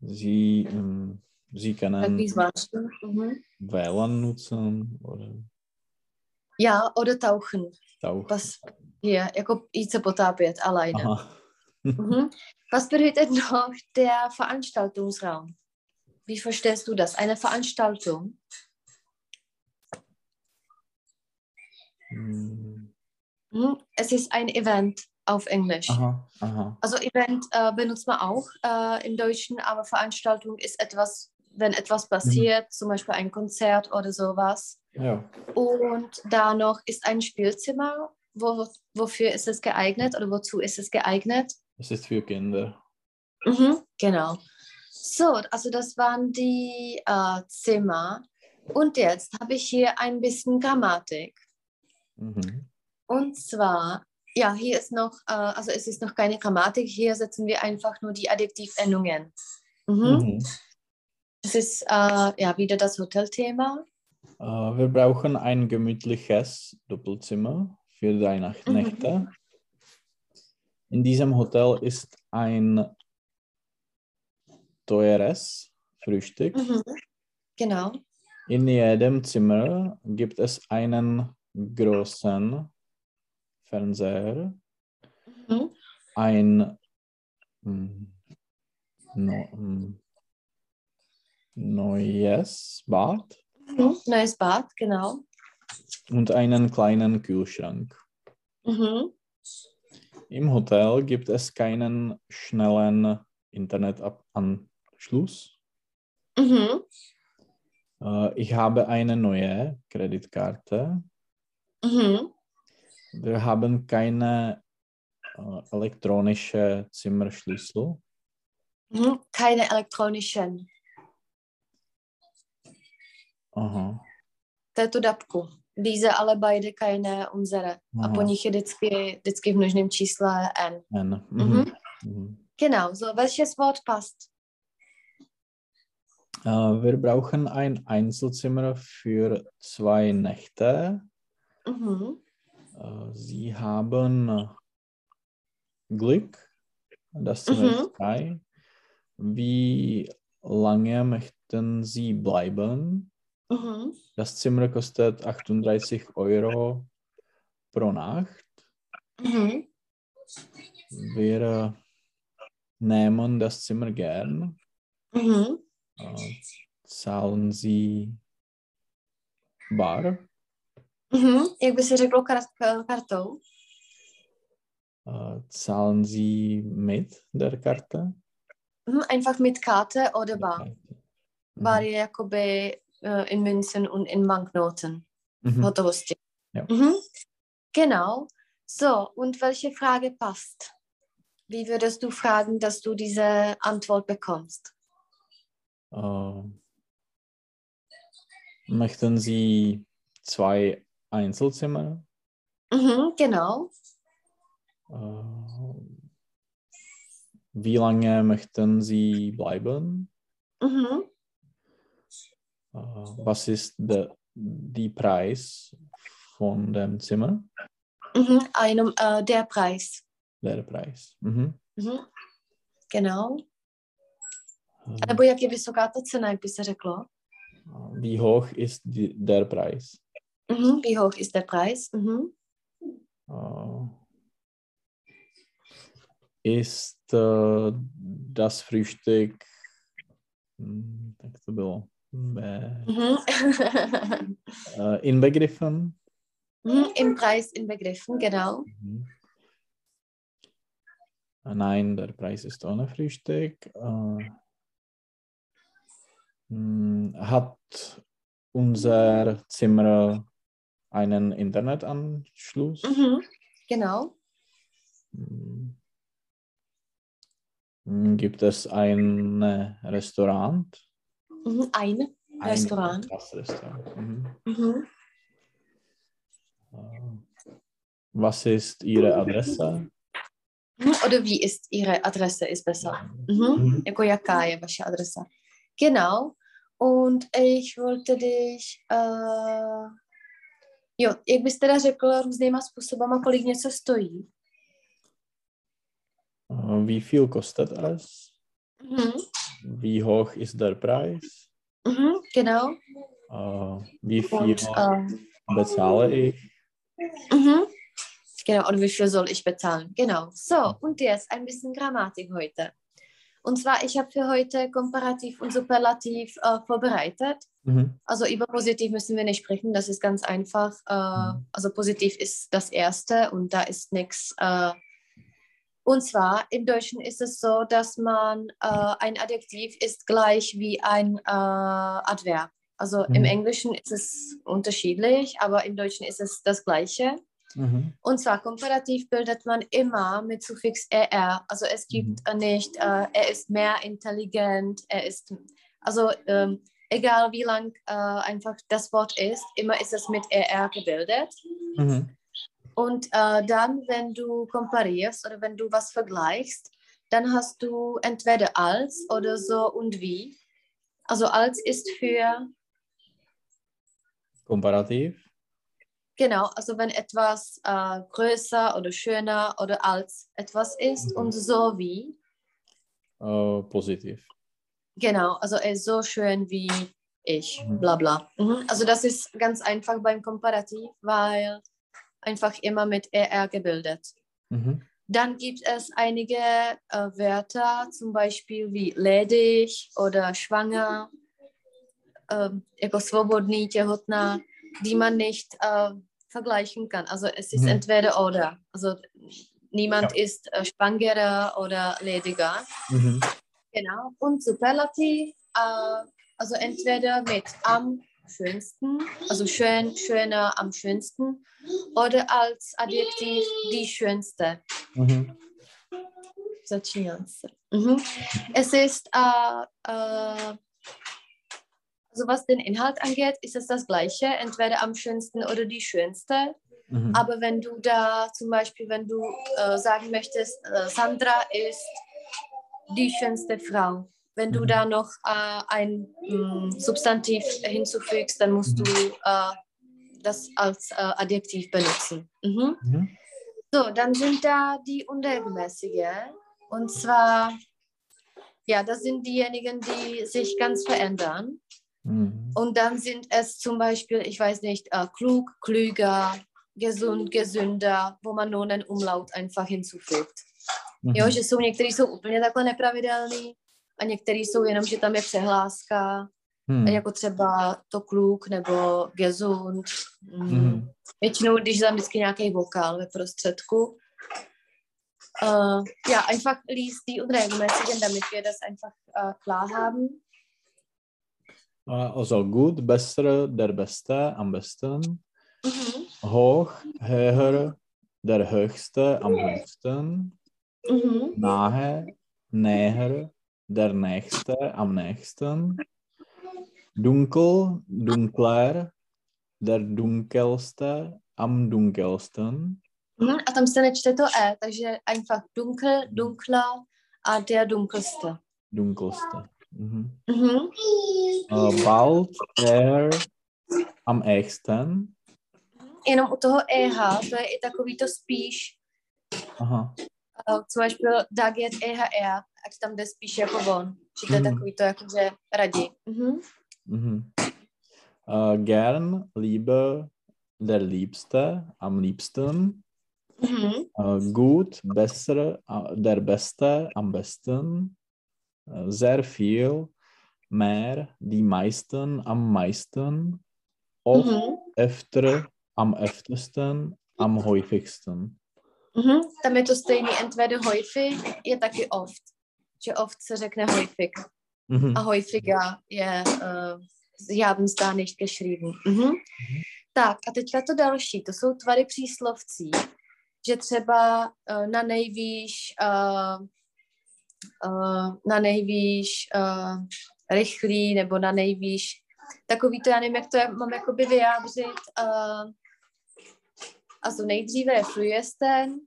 Speaker 2: Sie, ähm, Sie können
Speaker 1: zvláštní. Mhm.
Speaker 2: WLAN nutzen oder
Speaker 1: Ja, oder tauchen.
Speaker 2: Tauch.
Speaker 1: Was hier, jako jít se potápět, alleine. <laughs> Mhm. Was bedeutet noch der Veranstaltungsraum? Wie verstehst du das? Eine Veranstaltung?
Speaker 2: Hm.
Speaker 1: Mhm. Es ist ein Event auf Englisch.
Speaker 2: Aha, aha.
Speaker 1: Also Event äh, benutzt man auch äh, im Deutschen, aber Veranstaltung ist etwas, wenn etwas passiert, zum Beispiel ein Konzert oder sowas.
Speaker 2: Ja.
Speaker 1: Und da noch ist ein Spielzimmer. Wo, wofür ist es geeignet oder wozu ist es geeignet?
Speaker 2: Es ist für Kinder.
Speaker 1: Mhm, genau. So, also das waren die äh, Zimmer. Und jetzt habe ich hier ein bisschen Grammatik.
Speaker 2: Mhm.
Speaker 1: Und zwar, ja, hier ist noch, äh, also es ist noch keine Grammatik, hier setzen wir einfach nur die Adjektivendungen. Mhm.
Speaker 2: Mhm.
Speaker 1: Es ist äh, ja wieder das Hotelthema.
Speaker 2: Äh, wir brauchen ein gemütliches Doppelzimmer für drei Nach
Speaker 1: Mhm.
Speaker 2: Nächte. In diesem Hotel ist ein teures Frühstück.
Speaker 1: Mhm. Genau.
Speaker 2: In jedem Zimmer gibt es einen großen Fernseher,
Speaker 1: Mhm.
Speaker 2: ein mm, no, mm, neues Bad
Speaker 1: Mhm. Neues Bad, genau.
Speaker 2: und einen kleinen Kühlschrank.
Speaker 1: Mhm.
Speaker 2: Im Hotel gibt es keinen schnellen Internetanschluss.
Speaker 1: Mhm.
Speaker 2: Äh, Ich habe eine neue Kreditkarte.
Speaker 1: Mhm.
Speaker 2: Wir haben keine äh, elektronische Zimmerschlüssel.
Speaker 1: Mhm. Keine elektronischen.
Speaker 2: Aha.
Speaker 1: Této dapku. Diese ale beide keine unsere. A po nich je vždycky, vždycky v množném čísle N.
Speaker 2: N.
Speaker 1: Mhm.
Speaker 2: Mhm. Mhm.
Speaker 1: Genau, so welches Wort passt?
Speaker 2: Äh, wir brauchen ein Einzelzimmer für zwei Nächte.
Speaker 1: Mhm.
Speaker 2: Äh, Sie haben Glück. Das Zimmer ist frei. Wie lange möchten Sie bleiben?
Speaker 1: Mhm.
Speaker 2: Das Zimmer kostet 38 Euro pro Nacht.
Speaker 1: Mhm.
Speaker 2: Wir äh, nehmen das Zimmer gern.
Speaker 1: Mhm.
Speaker 2: Zahlen Sie bar?
Speaker 1: Mhm. Jak by si řekl kart- k- kartou?
Speaker 2: Äh, zahlen Sie mit der Karte?
Speaker 1: Mhm. Einfach mit Karte oder
Speaker 2: Der
Speaker 1: bar.
Speaker 2: Karte. Mhm.
Speaker 1: Bar je jakoby äh, in Münzen und in Banknoten.
Speaker 2: Mhm.
Speaker 1: Hotovosti.
Speaker 2: Ja.
Speaker 1: Mhm. Genau. So, und welche Frage passt? Wie würdest du fragen, dass du diese Antwort bekommst?
Speaker 2: Äh, möchten Sie zwei Einzelzimmer?
Speaker 1: Mhm, genau.
Speaker 2: Äh, wie lange möchten Sie bleiben?
Speaker 1: Mhm.
Speaker 2: Äh, was ist der die Preis von dem Zimmer?
Speaker 1: Mhm. Einem, äh, der Preis.
Speaker 2: Der Preis. Mhm.
Speaker 1: Mhm. Genau.
Speaker 2: Äh,
Speaker 1: Nebo jak je vysoká ta cena, jak by se řeklo?
Speaker 2: wie hoch ist die, der Preis?
Speaker 1: Mhm. Wie hoch ist der Preis? Mhm.
Speaker 2: Äh, ist äh, das Frühstück, hm, tak to bylo,
Speaker 1: Mhm.
Speaker 2: äh, inbegriffen?
Speaker 1: mhm. Im Preis inbegriffen, genau.
Speaker 2: Mhm. Äh, Nein, der Preis ist ohne Frühstück. Äh, hm, hat unser Zimmer einen Internetanschluss?
Speaker 1: Mhm. Genau.
Speaker 2: Hm. Hm, Gibt es ein äh, Restaurant?
Speaker 1: Mhm. Ein
Speaker 2: Ein-
Speaker 1: Restaurant.
Speaker 2: Das Restaurant. Mhm.
Speaker 1: Mhm.
Speaker 2: Was ist Ihre Adresse?
Speaker 1: Mhm. Oder wie ist Ihre Adresse, ist besser. Mhm. Jako jaká je vaše adresa. Genau. Und ich wollte dich, uh, jo, jak bys teda řekl různýma způsobama, kolik něco stojí?
Speaker 2: Äh, Wie viel kostet es?
Speaker 1: Mhm.
Speaker 2: Wie hoch ist der Preis?
Speaker 1: Mhm. Genau.
Speaker 2: Äh, Wie viel
Speaker 1: Und, ähm,
Speaker 2: bezahle ich?
Speaker 1: mhm. Genau, und wie viel soll ich bezahlen? Genau. So, und jetzt ein bisschen Grammatik heute. Und zwar, ich habe für heute Komparativ und Superlativ äh, vorbereitet.
Speaker 2: Mhm.
Speaker 1: Also über Positiv müssen wir nicht sprechen, das ist ganz einfach. Äh,
Speaker 2: Mhm.
Speaker 1: also Positiv ist das Erste und da ist nichts. Äh, und zwar im Deutschen ist es so, dass man äh, ein Adjektiv ist gleich wie ein äh, Adverb. Also im
Speaker 2: Mhm.
Speaker 1: Englischen ist es unterschiedlich, aber im Deutschen ist es das Gleiche.
Speaker 2: Mhm.
Speaker 1: Und zwar komparativ bildet man immer mit Suffix er. Also es gibt äh, nicht, äh, er ist mehr intelligent, er ist, also ähm, egal wie lang äh, einfach das Wort ist, immer ist es mit er gebildet.
Speaker 2: Mhm.
Speaker 1: Und äh, dann, wenn du komparierst oder wenn du was vergleichst, dann hast du entweder als oder so und wie. Also als ist für
Speaker 2: Komparativ?
Speaker 1: Genau, also wenn etwas äh, größer oder schöner oder als etwas ist
Speaker 2: Mhm.
Speaker 1: und so wie.
Speaker 2: Äh, positiv.
Speaker 1: Genau, also er ist so schön wie ich,
Speaker 2: Mhm.
Speaker 1: bla bla. Mhm. Also das ist ganz einfach beim Komparativ, weil einfach immer mit er gebildet.
Speaker 2: Mhm.
Speaker 1: Dann gibt es einige äh, Wörter, zum Beispiel wie ledig oder schwanger äh, jako svobodný, těhotná, die man nicht äh, vergleichen kann. Also es ist
Speaker 2: Mhm.
Speaker 1: entweder oder. Also niemand
Speaker 2: Ja.
Speaker 1: ist äh, schwangerer oder lediger.
Speaker 2: Mhm.
Speaker 1: Genau. Und Superlativ, äh, also entweder mit am schönsten, also schön, schöner, am schönsten, oder als Adjektiv die schönste.
Speaker 2: Mhm.
Speaker 1: Mhm. Es ist, äh, äh, also was den Inhalt angeht, ist es das Gleiche, entweder am schönsten oder die schönste.
Speaker 2: Mhm.
Speaker 1: Aber wenn du da zum Beispiel, wenn du äh, sagen möchtest, äh, Sandra ist die schönste Frau, wenn du
Speaker 2: Mhm.
Speaker 1: da noch äh, ein mh, Substantiv hinzufügst, dann musst
Speaker 2: Mhm.
Speaker 1: du äh, das als äh, Adjektiv benutzen. Mhm.
Speaker 2: Mhm.
Speaker 1: So, dann sind da die unregelmäßige. Und zwar, ja, das sind diejenigen, die sich ganz verändern.
Speaker 2: Mhm.
Speaker 1: Und dann sind es zum Beispiel, ich weiß nicht, äh, klug, klüger, gesund, gesünder, wo man nur einen Umlaut einfach hinzufügt. Jo, že jsou některý jsou úplně takhle nepravidelný a některý jsou jenom, že tam je přehláska,
Speaker 2: Mhm.
Speaker 1: jako třeba to kluk nebo gesund. Mm.
Speaker 2: Mhm.
Speaker 1: Většinou, když dám vždycky nějaký vokál ve prostředku. Uh, ja, einfach liest die unregelmäßigen, damit wir das einfach uh, klar haben.
Speaker 2: Also gut, besser, der Beste, am besten.
Speaker 1: Mhm.
Speaker 2: Hoch, höher, der Höchste, am höchsten.
Speaker 1: Mhm.
Speaker 2: Nahe, näher, der Nächste, am nächsten. Dunkel, dunkler, der dunkelste, am dunkelsten.
Speaker 1: Mhm. A tam se nečte to E, takže einfach dunkel, dunkler a der dunkelste.
Speaker 2: Dunkelste. Mhm.
Speaker 1: Mhm.
Speaker 2: Äh, bald, er, am ehesten.
Speaker 1: Jenom u toho EH, to je i takový to spíš,
Speaker 2: Aha.
Speaker 1: Uh, zum Beispiel da geht EHR, ať tam jde spíš jako on. Že to je
Speaker 2: Mhm.
Speaker 1: takový to jakože radí. Mhm.
Speaker 2: Mhm. Äh, gern, Liebe, der Liebste, am liebsten.
Speaker 1: Mhm.
Speaker 2: Äh, gut, besser, äh, der Beste, am besten. Äh, sehr viel, mehr, die meisten, am meisten. Oft,
Speaker 1: Mhm.
Speaker 2: öfter, am öftesten, am häufigsten.
Speaker 1: Mhm. Tam je to stejný, entweder häufig je taky oft. Že oft se řekne häufig.
Speaker 2: Mhm.
Speaker 1: A häufiger je, uh, sie haben es da nicht geschrieben. Mhm. Tak a teďka to další, to jsou tvary příslovcí. Že třeba uh, na nejvýš, uh, uh, na nejvýš uh, rychlý nebo na nejvýš takový to, já nevím, jak to je, mám jakoby vyjádřit. Uh, a to nejdříve je frühesten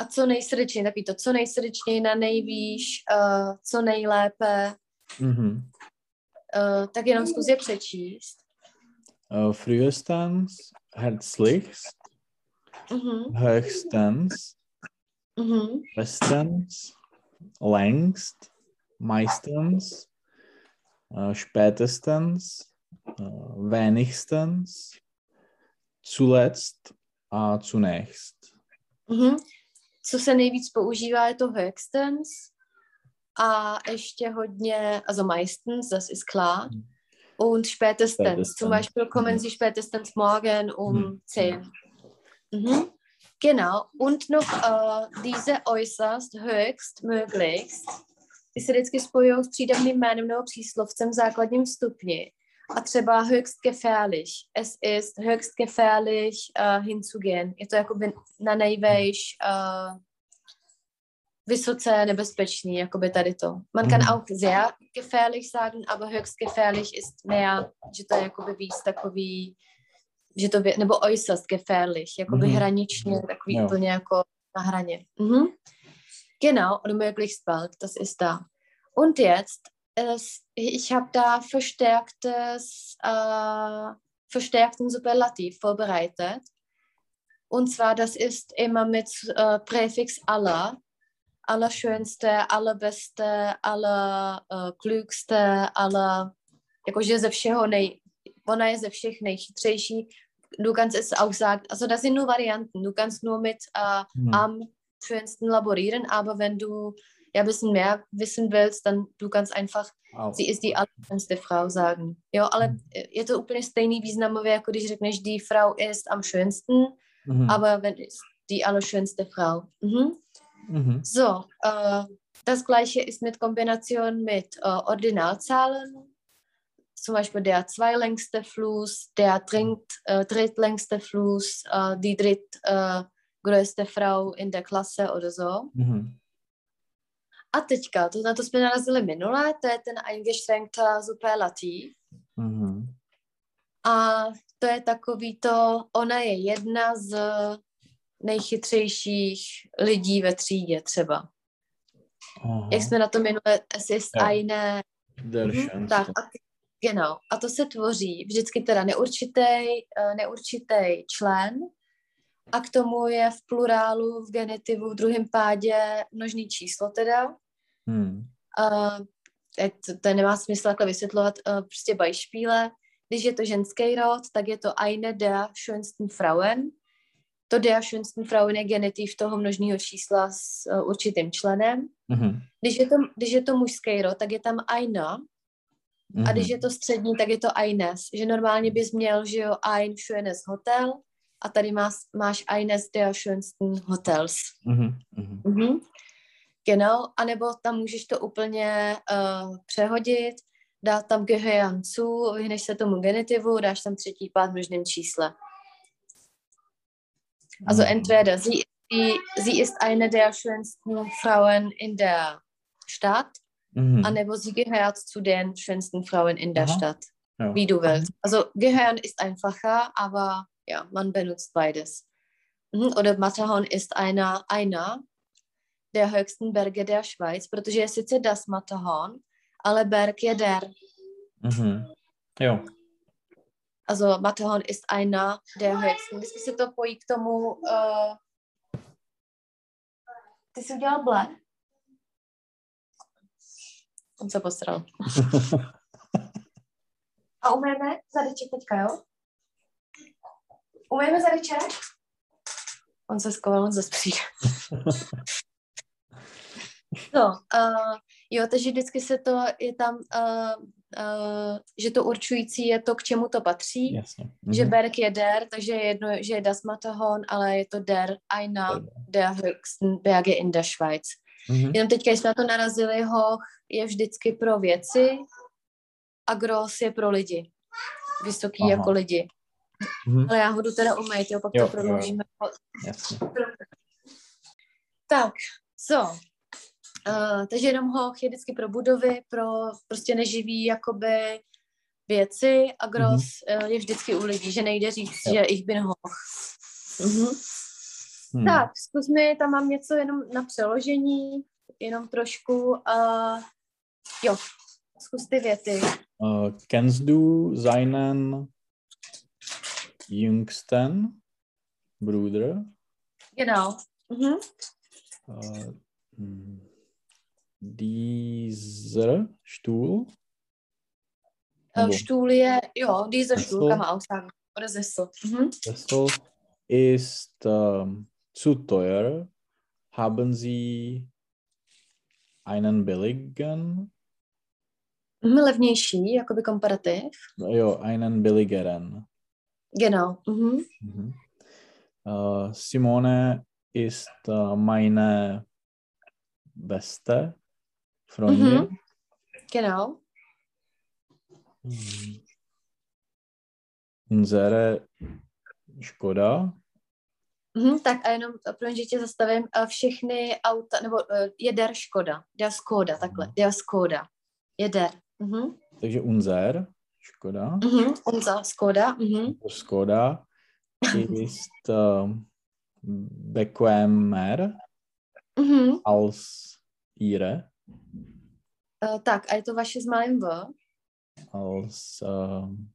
Speaker 1: a co nejsrdečněji, takový to co nejsrdečněji na nejvýš, uh, co nejlépe,
Speaker 2: Mhm.
Speaker 1: uh, tak jenom zkus je přečíst.
Speaker 2: Äh, frühestens, herzlichst,
Speaker 1: Mhm,
Speaker 2: höchstens,
Speaker 1: mhm,
Speaker 2: bestens, längst, meistens, äh, spätestens, äh, wenigstens, zuletzt a zunächst.
Speaker 1: mhm. Co se nejvíc používá, je to höchstens a ještě hodně, also meistens, das ist klar. Und spätestens,
Speaker 2: Spätestens.
Speaker 1: zum Beispiel kommen
Speaker 2: Mhm.
Speaker 1: Sie spätestens morgen um
Speaker 2: Mhm.
Speaker 1: 10. Mhm. Genau. Und noch äh, diese äußerst, höchst, möglichst, ty se vždycky spojují s přídavným jménem nebo příslovcem v základním stupni. A třeba höchst gefährlich. Es ist höchst gefährlich uh, hinzugehen. Je to jakoby na nejvejš uh, vysoce nebezpečný, jakoby tady to. Man kann
Speaker 2: Mhm.
Speaker 1: auch sehr gefährlich sagen, aber höchst gefährlich ist mehr, že to je jakoby víc takový, že to, vě- nebo äußerst gefährlich, jakoby
Speaker 2: Mhm.
Speaker 1: hraničně, takový
Speaker 2: Jo.
Speaker 1: úplně jako na hraně. Mhm. Genau, und möglichst bald, das ist da. Und jetzt, es, ich habe da verstärktes, äh, verstärkten Superlativ vorbereitet. Und zwar, das ist immer mit äh, Präfix aller. Allerschönste, allerbeste, allerklügste, aller, jakože ze všeho nej, ona je ze všech nejchytřejší. Du kannst es auch sagen, also das sind nur Varianten. Du kannst nur mit äh,
Speaker 2: Mhm.
Speaker 1: am schönsten laborieren, aber wenn du ja, ein bisschen mehr wissen willst, dann du kannst einfach,
Speaker 2: Ale,
Speaker 1: sie ist die allerschönste Frau sagen. Jo, ale
Speaker 2: Mhm.
Speaker 1: je to úplně stejný významově, jako když řekneš, die Frau ist am schönsten,
Speaker 2: mhm.
Speaker 1: aber wenn ist die allerschönste Frau. Mhm.
Speaker 2: Mhm.
Speaker 1: So, äh, das gleiche ist mit Kombination mit äh, Ordinalzahlen. Zum Beispiel der zweilängste Fluss, der dringt, äh, drittlängste Fluss, äh, die drittgrößte Frau in der Klasse oder so.
Speaker 2: Mhm.
Speaker 1: A teďka, to, na to jsme narazili minule, to je ten eingeschränkter Superlativ.
Speaker 2: Mhm.
Speaker 1: A to je takový to, ona je jedna z nejchytřejších lidí ve třídě třeba.
Speaker 2: Aha.
Speaker 1: Jak jsme na to minule, es ist
Speaker 2: Jo.
Speaker 1: eine Mhm. Tak, a, genau. A to se tvoří vždycky teda neurčitý, neurčitý člen a k tomu je v plurálu, v genitivu, v druhém pádě množný číslo teda.
Speaker 2: Hm.
Speaker 1: Uh, to, to nemá smysl takhle vysvětlovat uh, prostě Beispiele. Když je to ženský rod, tak je to eine der schönsten Frauen. To der schönsten Frauen je genitiv toho množného čísla s uh, určitým členem.
Speaker 2: Mhm.
Speaker 1: Když je to, když je to mužský rod, tak je tam einer,
Speaker 2: Mhm.
Speaker 1: a když je to střední, tak je to eines. Že normálně bys měl, že jo, ein schönes Hotel a tady máš, máš eines der schönsten Hotels.
Speaker 2: Mhm. Mhm.
Speaker 1: Mhm. Genau, anebo tam můžeš to úplně uh, přehodit, dát tam gehören zu, vyhneš se tomu genitivu, dáš tam třetí pád v množném čísle. Also
Speaker 2: Mhm.
Speaker 1: entweder sie, sie, sie ist eine der schönsten Frauen in der Stadt,
Speaker 2: Mhm.
Speaker 1: anebo sie gehört zu den schönsten Frauen in der
Speaker 2: Aha.
Speaker 1: Stadt. Wie du willst. Also gehören ist einfacher, aber ja, man benutzt beides. Mhm. Oder Matterhorn ist einer, einer der höchsten Berge der Schweiz, protože je sice das Matterhorn, ale Berg je der.
Speaker 2: Mhm. Jo.
Speaker 1: Also Matterhorn ist einer der höchsten. Vždycky se to pojí k tomu, uh, ty jsi udělal ble? On se posral. <laughs> A umyjeme zadeček teďka, jo? Umyjeme zadeček? On se skoval moc zaspří. No, uh, jo, takže vždycky se to, je tam, uh, uh, že to určující je to, k čemu to patří.
Speaker 2: Jasně.
Speaker 1: Že
Speaker 2: Mhm.
Speaker 1: Berg je der, takže je jedno, že je das Matterhorn, ale je to der einer der höchsten Berge in der Schweiz.
Speaker 2: Mhm.
Speaker 1: Jenom teďka, když jsme na to narazili, hoch je vždycky pro věci a gros je pro lidi. Vysoký
Speaker 2: Aha.
Speaker 1: jako lidi.
Speaker 2: Mhm.
Speaker 1: Ale já ho jdu teda umýt, jo, pak
Speaker 2: Jo,
Speaker 1: to
Speaker 2: jo, jo.
Speaker 1: prodloužíme.
Speaker 2: Jasně.
Speaker 1: Tak, co? Uh, takže jenom hoch je vždycky pro budovy, pro prostě neživý jakoby věci a gros uh, je vždycky u lidí, že nejde říct,
Speaker 2: Jo.
Speaker 1: že ich bin hoch. Mhm.
Speaker 2: Hm.
Speaker 1: Tak, zkus mi, tam mám něco jenom na přeložení, jenom trošku. Uh, jo, zkus ty věty.
Speaker 2: Uh, kennst du seinen jüngsten Bruder?
Speaker 1: Genau. Mhm.
Speaker 2: Uh, hm. dieser Stuhl?
Speaker 1: Uh, Stuhl je, jo, dieser
Speaker 2: Sessel.
Speaker 1: Stuhl kann man auch sagen. Oder Sessel. Mhm.
Speaker 2: Sessel ist ähm, zu teuer. Haben Sie einen billigen?
Speaker 1: Mhm, levnější, jakoby komparativ.
Speaker 2: Jo, einen billigeren.
Speaker 1: Genau. Mhm.
Speaker 2: Mhm. Äh, Simone ist äh, meine beste Freundin.
Speaker 1: Genau.
Speaker 2: Mhm. Unsere Škoda.
Speaker 1: Mhm, tak a jenom, promiň, že tě zastavím, a všechny auta, nebo uh, je der Škoda, der Skoda, takhle,
Speaker 2: Mhm.
Speaker 1: der Skoda, je der. Mhm.
Speaker 2: Takže unser Škoda.
Speaker 1: Mhm. Unser Skoda. Mhm.
Speaker 2: Skoda ist <laughs> ähm, bequemer
Speaker 1: Mhm.
Speaker 2: als ihre,
Speaker 1: Uh, tak, a je to vaše s malým V?
Speaker 2: als ähm,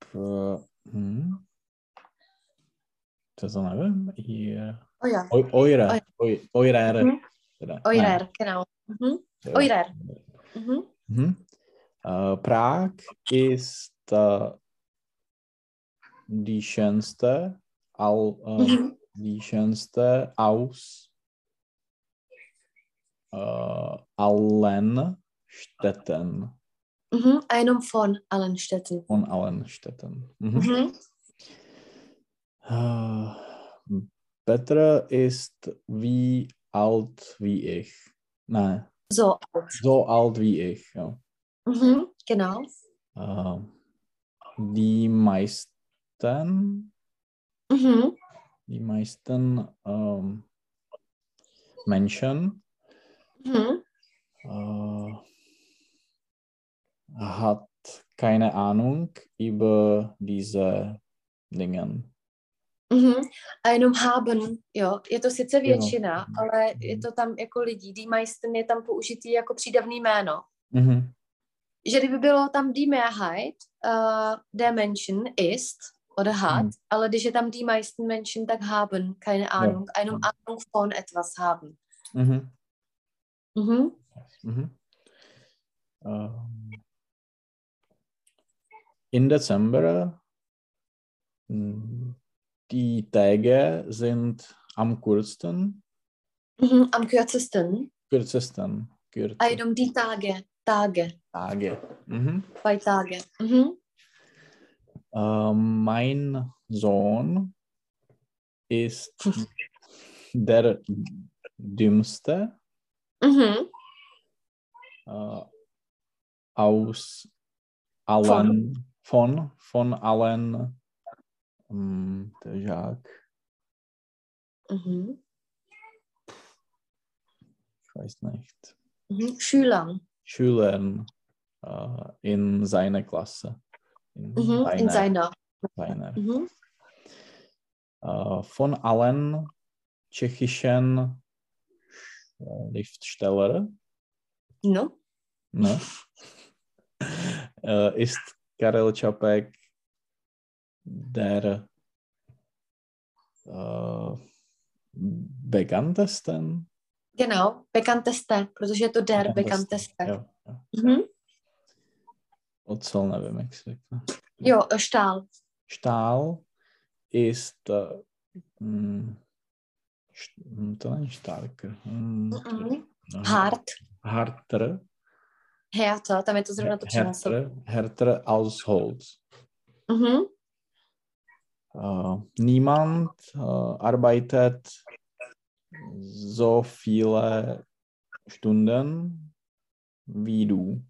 Speaker 2: p- hm, to nevím, ihr,
Speaker 1: Oh ja,
Speaker 2: eu- eure,
Speaker 1: Oi.
Speaker 2: eu- eurer,
Speaker 1: Mhm.
Speaker 2: teda,
Speaker 1: Eurer, genau. Mhm.
Speaker 2: jo.
Speaker 1: Eurer. Mhm.
Speaker 2: Mhm. Äh, Prag ist äh, die schönste all, äh,
Speaker 1: Mhm.
Speaker 2: die schönste aus äh, allen Städten.
Speaker 1: Mhm. Einem von allen Städten.
Speaker 2: Von allen Städten. Mhm.
Speaker 1: Mhm.
Speaker 2: Äh, Petra ist wie alt wie ich. Nein,
Speaker 1: So alt.
Speaker 2: so alt wie ich. Ja.
Speaker 1: Mhm. Genau.
Speaker 2: Äh, die meisten,
Speaker 1: Mhm.
Speaker 2: die meisten ähm, Menschen
Speaker 1: Mhm.
Speaker 2: äh, hat keine Ahnung über diese Dinge.
Speaker 1: Mhm. A jenom haben, jo, je to sice
Speaker 2: Jo.
Speaker 1: většina, ale je to tam jako lidí, die meisten je tam použitý jako přídavný jméno.
Speaker 2: Mhm.
Speaker 1: Že kdyby bylo tam die Mehrheit, uh, der Menschen ist oder hat,
Speaker 2: Mhm.
Speaker 1: ale když je tam die meisten Menschen, tak haben, keine Ahnung, einem
Speaker 2: Mhm.
Speaker 1: Ahnung von etwas haben.
Speaker 2: Mhm.
Speaker 1: Mhm.
Speaker 2: Mhm. Ähm, in Dezember, mh, die Tage sind am kürzesten,
Speaker 1: Mhm. Am kürzesten.
Speaker 2: kürzesten,
Speaker 1: A
Speaker 2: kürzesten
Speaker 1: jenom die Tage, Tage,
Speaker 2: Tage. Mhm.
Speaker 1: zwei Tage. Mhm.
Speaker 2: Ähm, mein Sohn ist der dümmste
Speaker 1: Mhm.
Speaker 2: äh, aus allen, von, von allen, ähm, der Jacques,
Speaker 1: Mhm.
Speaker 2: ich weiß nicht,
Speaker 1: Mhm. Schülern.
Speaker 2: Schülern äh, in seiner Klasse. In,
Speaker 1: Mhm. In seiner.
Speaker 2: seiner.
Speaker 1: Mhm.
Speaker 2: Äh, von allen tschechischen äh, Schriftstellern
Speaker 1: No.
Speaker 2: ne, <laughs> äh, ist Karel Čapek der äh, bekanntesten.
Speaker 1: Genau, bekannteste, protože je to der bekannteste.
Speaker 2: Jo, jo.
Speaker 1: Mhm.
Speaker 2: Ocel nevím, jak se řekne.
Speaker 1: Jo, Stahl.
Speaker 2: Stahl ist äh, hm, hm, to není Starker. Hm,
Speaker 1: Mhm.
Speaker 2: no,
Speaker 1: Hart.
Speaker 2: Harter.
Speaker 1: Hertha, tam je to zrovna to přenosl.
Speaker 2: Härter, härter als Holz.
Speaker 1: Mhm.
Speaker 2: Äh, niemand äh, arbeitet so viele Stunden wie du.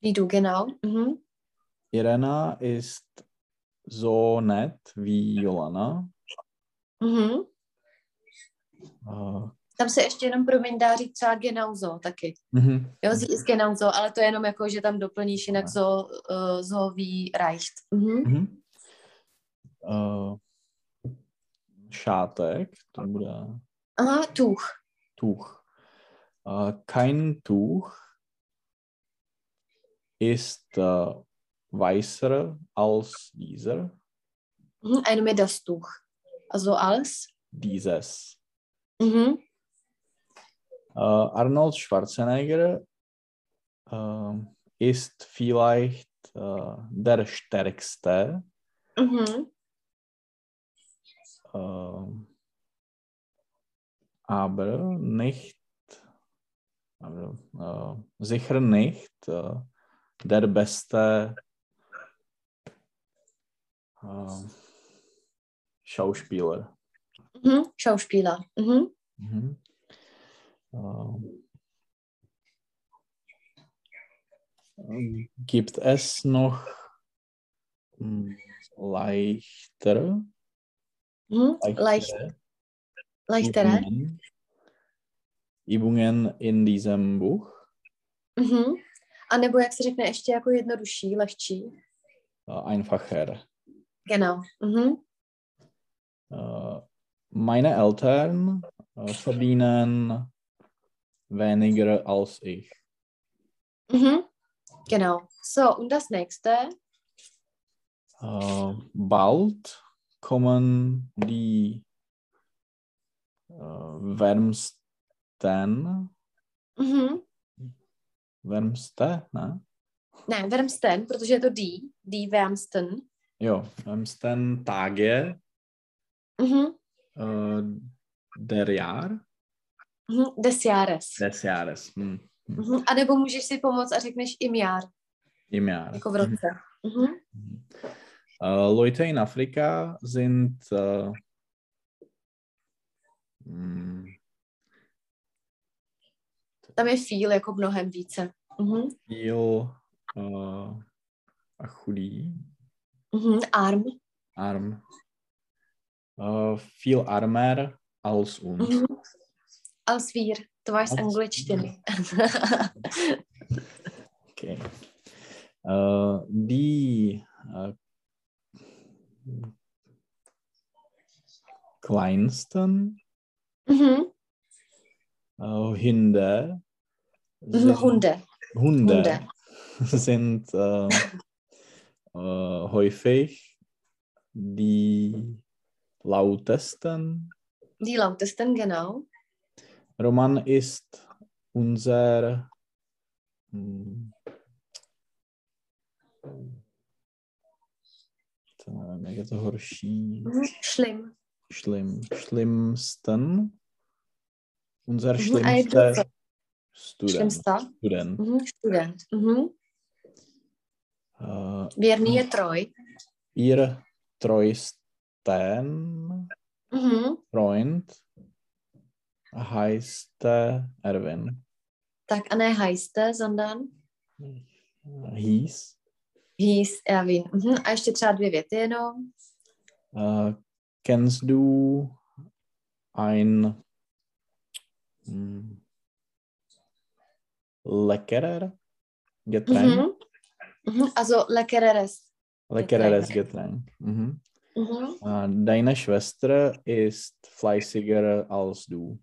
Speaker 1: Wie du, genau. Mhm.
Speaker 2: Irena ist so nett wie Jolana.
Speaker 1: Mhm.
Speaker 2: Äh,
Speaker 1: Tam se ještě jenom promiň dá říct třeba genauso taky.
Speaker 2: mhm.
Speaker 1: Jo, sie ist genauso, ale to je jenom jako, že tam doplníš jinak so, uh, so wie reicht. Mhm.
Speaker 2: Mhm. Šátek, to bude
Speaker 1: Aha, Tuch.
Speaker 2: Tuch. Äh, kein Tuch ist äh, weißer als dieser,
Speaker 1: Mhm. Einem je das Tuch. Also als.
Speaker 2: dieses.
Speaker 1: Mhm.
Speaker 2: Äh, Arnold Schwarzenegger äh, ist vielleicht äh, der stärkste,
Speaker 1: Mhm.
Speaker 2: Äh, aber nicht, aber, äh, sicher nicht äh, der beste äh, Schauspieler.
Speaker 1: Mhm. Schauspieler. Mhm.
Speaker 2: Mhm. Ähm, ähm, gibt es noch hm.
Speaker 1: Leicht, leichtere.
Speaker 2: Übungen, Übungen in diesem Buch?
Speaker 1: Mhm. A nebo jak se řekne ještě jako jednodušší, lehčí.
Speaker 2: Äh, einfacher.
Speaker 1: Genau. Mhm.
Speaker 2: Äh, meine Eltern äh, verdienen weniger als ich.
Speaker 1: Mhm. Genau. So, und das nächste.
Speaker 2: Äh, bald kommen die äh, wärmsten,
Speaker 1: Mhm.
Speaker 2: wärmste, ne?
Speaker 1: Ne, wärmsten, protože je to die, die wärmsten.
Speaker 2: Jo, wärmsten Tage
Speaker 1: Mhm.
Speaker 2: äh, der Jahr?
Speaker 1: Mhm. Des Jahres.
Speaker 2: Des Jahres. Hm. hm.
Speaker 1: Mhm. A nebo můžeš si pomoct a řekneš im Jahr,
Speaker 2: Im Jahr.
Speaker 1: jako v roce. Mhm.
Speaker 2: Äh, Leute in Afrika sind äh, hm,
Speaker 1: Tam je feel jako mnohem více. Mhm.
Speaker 2: viel äh, a chudí,
Speaker 1: Mhm. Arm.
Speaker 2: arm, äh, viel armer als uns.
Speaker 1: Mhm. Als wir. To máš z angličtiny. <laughs>
Speaker 2: Okay. Äh, die äh, kleinsten
Speaker 1: mhm.
Speaker 2: äh, Hunde, sind,
Speaker 1: Hunde.
Speaker 2: Hunde,
Speaker 1: Hunde. <laughs>
Speaker 2: sind äh, äh, häufig die lautesten.
Speaker 1: Die lautesten, genau.
Speaker 2: Roman ist unser hm, jak je to horší.
Speaker 1: Mhm. Schlimm.
Speaker 2: Schlimm, schlimmsten. Unser
Speaker 1: Mhm. A je
Speaker 2: schlimmster
Speaker 1: druce.
Speaker 2: Student.
Speaker 1: Schlimmster.
Speaker 2: Student.
Speaker 1: Mhm. Student. Mhm.
Speaker 2: Äh,
Speaker 1: Věrný je troj.
Speaker 2: ihr treuesten
Speaker 1: Mhm.
Speaker 2: Freund heißt äh, Erwin.
Speaker 1: Tak a ne hajste, sondern
Speaker 2: Hieß.
Speaker 1: Hieß Erwin. Mhm. A ještě třeba dvě věty jenom.
Speaker 2: Äh, kennst du ein hm, leckerer Getränk?
Speaker 1: Mhm. Mhm. Also leckereres.
Speaker 2: Leckereres Getränk. Mhm.
Speaker 1: Mhm.
Speaker 2: Äh, deine Schwester ist fleißiger als du.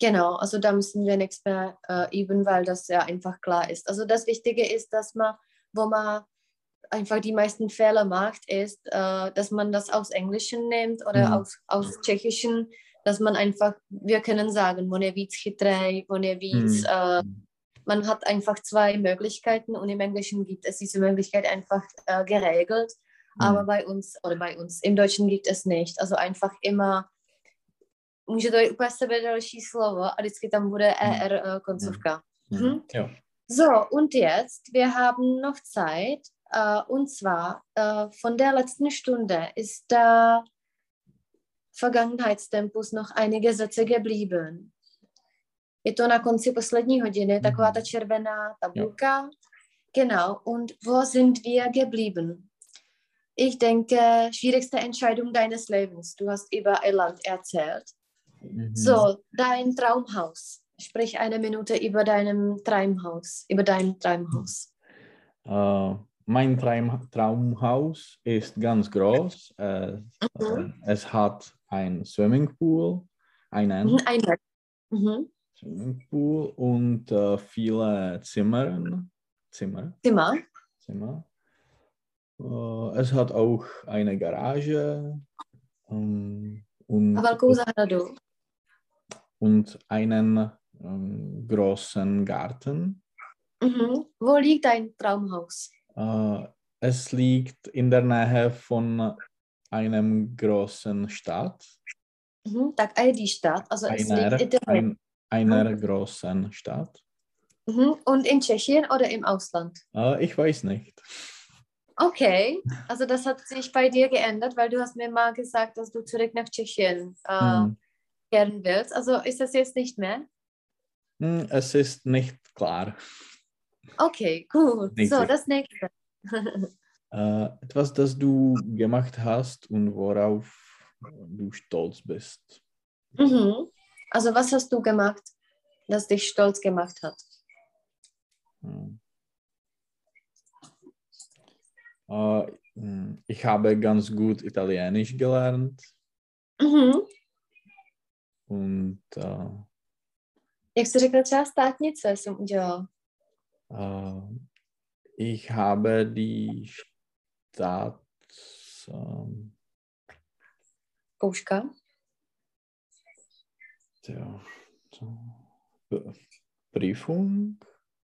Speaker 1: Genau, also da müssen wir nichts mehr äh, üben, weil das ja einfach klar ist. Also das Wichtige ist, dass man, wo man einfach die meisten Fehler macht, ist, äh, dass man das aus Englischen nimmt oder
Speaker 2: Mhm.
Speaker 1: aus, aus Tschechischen, dass man einfach, wir können sagen, on je víc chytrý, on je víc,
Speaker 2: Mhm.
Speaker 1: äh, man hat einfach zwei Möglichkeiten und im Englischen gibt es diese Möglichkeit einfach äh, geregelt, aber bei uns, oder bei uns, im Deutschen gibt es nicht. Also einfach immer, může to být úplně sebe další slovo a vždycky tam bude ER äh, koncovka. Mhm.
Speaker 2: Ja.
Speaker 1: So, und jetzt, wir haben noch Zeit, und zwar äh, von der letzten Stunde ist da Vergangenheitstempus noch einige Sätze geblieben. Je to na konci poslední hodiny, taková ta červená tabulka. Genau, und wo sind wir geblieben? Ich denke, schwierigste Entscheidung deines Lebens. Du hast über Irland erzählt.
Speaker 2: Mhm.
Speaker 1: So, dein Traumhaus. Sprich eine Minute über deinem Traumhaus, über dein Traumhaus.
Speaker 2: Äh, mein Traum, Traumhaus ist ganz groß. Äh,
Speaker 1: Mhm.
Speaker 2: es hat ein Swimmingpool, einen
Speaker 1: Mhm. Mhm.
Speaker 2: Swimmingpool und äh, viele Zimmer. Zimmer,
Speaker 1: Zimmer.
Speaker 2: Zimmer. Äh, es hat auch eine Garage ähm, und,
Speaker 1: zahradu.
Speaker 2: und einen ähm, großen Garten.
Speaker 1: Mhm. Wo liegt dein Traumhaus?
Speaker 2: Äh, es liegt in der Nähe von einem großen Stadt,
Speaker 1: Mhm. Tak a je die Stadt, also es
Speaker 2: einer,
Speaker 1: liegt in der
Speaker 2: ein, einer großen Stadt.
Speaker 1: mhm. Und in Tschechien oder im Ausland?
Speaker 2: Äh, ich weiß nicht.
Speaker 1: Okay, also das hat sich bei dir geändert, weil du hast mir mal gesagt, dass du zurück nach Tschechien äh,
Speaker 2: Hm.
Speaker 1: kehren willst. Also ist das jetzt nicht mehr?
Speaker 2: Hm, Es ist nicht klar.
Speaker 1: Okay, gut.
Speaker 2: Nicht
Speaker 1: so, das nächste. <laughs>
Speaker 2: Äh, etwas, das du gemacht hast und worauf du stolz bist.
Speaker 1: Mhm. Also was hast du gemacht, das dich stolz gemacht hat?
Speaker 2: Hm. Äh, hm, ich habe ganz gut Italienisch gelernt
Speaker 1: Mhm.
Speaker 2: und äh,
Speaker 1: Jak jsi řekl, třeba státnice jsem udělal.
Speaker 2: Äh, ich habe die Stadt ähm,
Speaker 1: Kouška.
Speaker 2: so, P- Prüfung.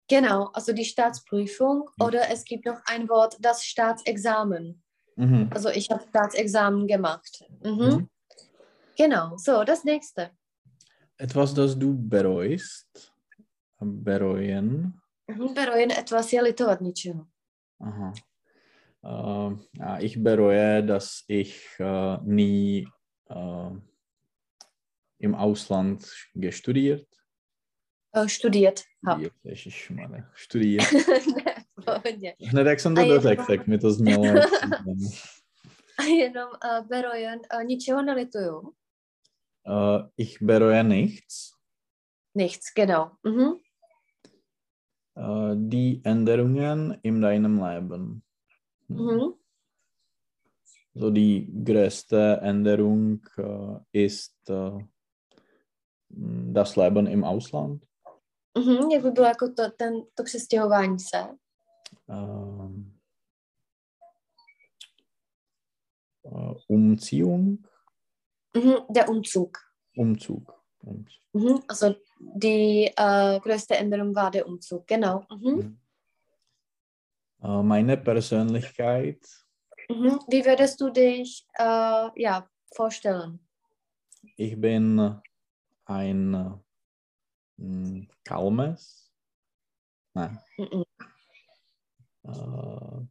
Speaker 1: Genau, also die Staatsprüfung
Speaker 2: Mhm.
Speaker 1: oder es gibt noch ein Wort, das Staatsexamen.
Speaker 2: Mhm.
Speaker 1: Also ich habe Staatsexamen gemacht. Mhm.
Speaker 2: Mhm.
Speaker 1: Genau, so, das nächste.
Speaker 2: Etwas, das du bereust. Bereuen.
Speaker 1: Bereuen etwas je litovat ničeho.
Speaker 2: Aha. Äh, ja, ich bereue, dass ich äh, nie äh, im Ausland gestudiert.
Speaker 1: Uh, studiert hab.
Speaker 2: Studiert, ježišmarja, studiert. <laughs>
Speaker 1: ne.
Speaker 2: Hned jak jsem to
Speaker 1: A je-
Speaker 2: dořekl, tak mi to znělo. <laughs>
Speaker 1: A jenom uh, bereuen, uh, ničeho nelituju.
Speaker 2: äh, ich bereue nichts.
Speaker 1: Nichts, genau. Mhm.
Speaker 2: Äh, die Änderungen in deinem Leben.
Speaker 1: Mhm.
Speaker 2: So die größte Änderung äh, ist äh, das Leben im Ausland.
Speaker 1: Mhm. Jak by bylo jako to, ten, to přestěhování se?
Speaker 2: Ähm, äh, Umziehung,
Speaker 1: Mhm. Der Umzug.
Speaker 2: Umzug. Umzug.
Speaker 1: Mhm. Also die äh, größte Änderung war der Umzug, genau. Mhm.
Speaker 2: Äh, meine Persönlichkeit,
Speaker 1: Mhm. Wie würdest du dich äh, ja, vorstellen?
Speaker 2: ich bin ein mh, kalmes, nein,
Speaker 1: Mhm.
Speaker 2: äh,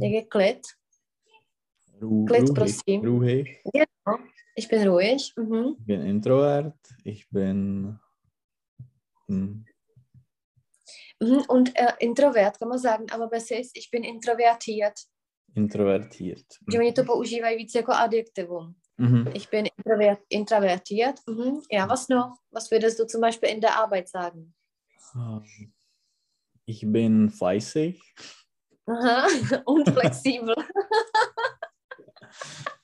Speaker 1: Jak je klid?
Speaker 2: Ru
Speaker 1: Klid,
Speaker 2: ruhig,
Speaker 1: prosím.
Speaker 2: ruhig.
Speaker 1: Genau. Ich bin ruhig. Mhm.
Speaker 2: Ich bin Introvert, ich bin hm,
Speaker 1: Mhm. Und äh, introvert kann man sagen, aber besser ist, ich bin introvertiert.
Speaker 2: introvertiert.
Speaker 1: Že oni to používají víc jako adjektivum.
Speaker 2: Mhm.
Speaker 1: Ich bin introvert, introvertiert. Mhm. Ja, was noch? Was würdest du zum Beispiel in der Arbeit sagen?
Speaker 2: Ich bin fleißig,
Speaker 1: Aha. <laughs> Und flexibel. <laughs>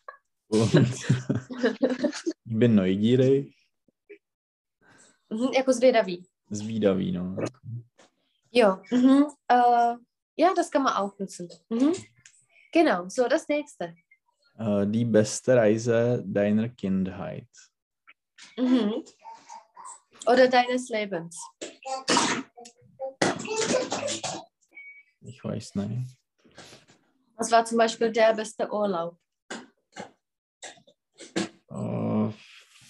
Speaker 1: <laughs>
Speaker 2: ich bin neugierig,
Speaker 1: Mhm. Jako zvědavý.
Speaker 2: zvídavý, no.
Speaker 1: Jo. Mhm. Äh, ja, das kann man auch nutzen. Mhm. Genau, so das nächste.
Speaker 2: Äh, Die beste Reise deiner Kindheit.
Speaker 1: Mhm. Oder deines Lebens.
Speaker 2: Ich weiß nicht.
Speaker 1: Was war zum Beispiel der beste Urlaub?
Speaker 2: Äh,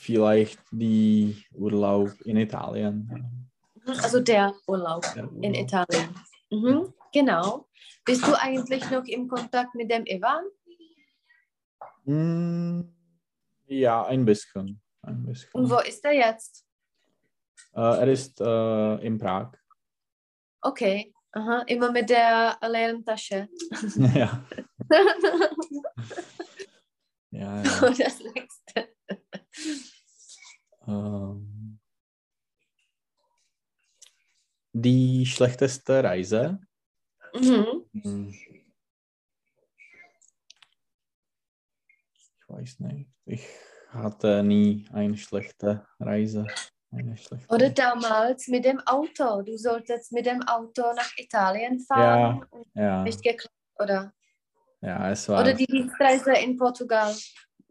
Speaker 2: Vielleicht die Urlaub in Italien.
Speaker 1: Also der Urlaub
Speaker 2: Der
Speaker 1: in
Speaker 2: Urlaub.
Speaker 1: Italien. Mhm. Genau. Bist du eigentlich noch im Kontakt mit dem Ivan?
Speaker 2: Hm, Ja, ein bisschen. Ein bisschen.
Speaker 1: Und wo ist er jetzt?
Speaker 2: Äh, er ist äh, in Prag.
Speaker 1: Okay. Aha. Immer mit der leeren Tasche. <laughs>
Speaker 2: ja. <laughs> Ja, ja.
Speaker 1: Das nächste.
Speaker 2: Ähm, die schlechteste Reise.
Speaker 1: Mhm.
Speaker 2: Hm. Ich weiß nicht. Ich hatte nie eine schlechte Reise. Eine schlechte
Speaker 1: Oder damals mit dem Auto. Du solltest mit dem Auto nach Italien
Speaker 2: Ja,
Speaker 1: fahren. und
Speaker 2: ja,
Speaker 1: Nicht geklappt, oder?
Speaker 2: Ja, es war.
Speaker 1: Oder die Dienstreise in Portugal,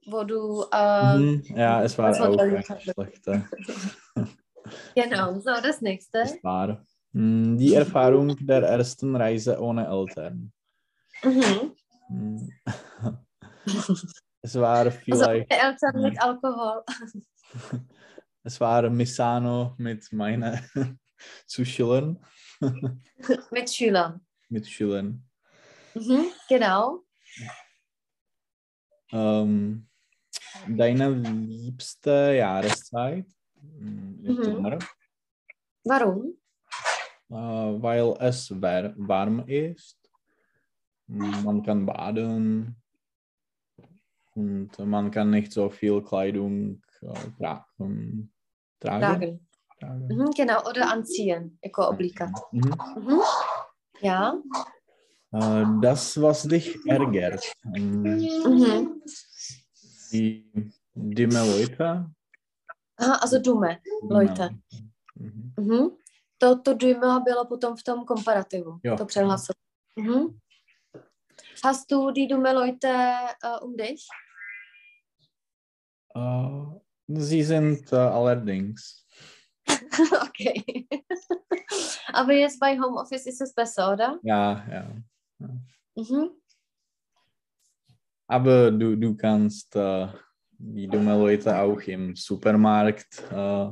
Speaker 1: wo du, äh,
Speaker 2: Mhm, ja, es war auch
Speaker 1: da
Speaker 2: echt
Speaker 1: hatte.
Speaker 2: schlechte. <laughs>
Speaker 1: genau, so das nächste.
Speaker 2: Es war hm, die Erfahrung der ersten Reise ohne Eltern.
Speaker 1: Mhm.
Speaker 2: Hm. <laughs> Es war
Speaker 1: Also
Speaker 2: vielleicht,
Speaker 1: meine Eltern mit Alkohol. <laughs>
Speaker 2: es war Misano mit meinen Zuschülern,
Speaker 1: mit Schülern.
Speaker 2: mit Schülern.
Speaker 1: Mhm, genau.
Speaker 2: Ähm, deine liebste Jahreszeit? Im
Speaker 1: Mhm.
Speaker 2: Sommer,
Speaker 1: Warum?
Speaker 2: äh, weil es warm ist. Man kann baden und man kann nicht so viel Kleidung äh, tra tragen.
Speaker 1: Tragen.
Speaker 2: tragen.
Speaker 1: Mhm, genau, oder anziehen, jako oblíkat.
Speaker 2: Mhm.
Speaker 1: Mhm. Ja.
Speaker 2: Äh, das, was dich ärgert.
Speaker 1: Mhm.
Speaker 2: die dumme Leute.
Speaker 1: Aha, also dumme Leute.
Speaker 2: Mhm.
Speaker 1: Mhm. To, to dumme bylo potom v tom komparativu.
Speaker 2: Jo.
Speaker 1: To přehlasování. Mhm. Hast du die dumme Leute uh, um dich?
Speaker 2: Äh, sie sind äh, allerdings. <laughs>
Speaker 1: okay. <laughs> Aber jetzt bei Homeoffice ist es besser, oder?
Speaker 2: Ja, ja.
Speaker 1: Mhm.
Speaker 2: Aber du, du kannst äh, die dumme Leute auch im Supermarkt äh,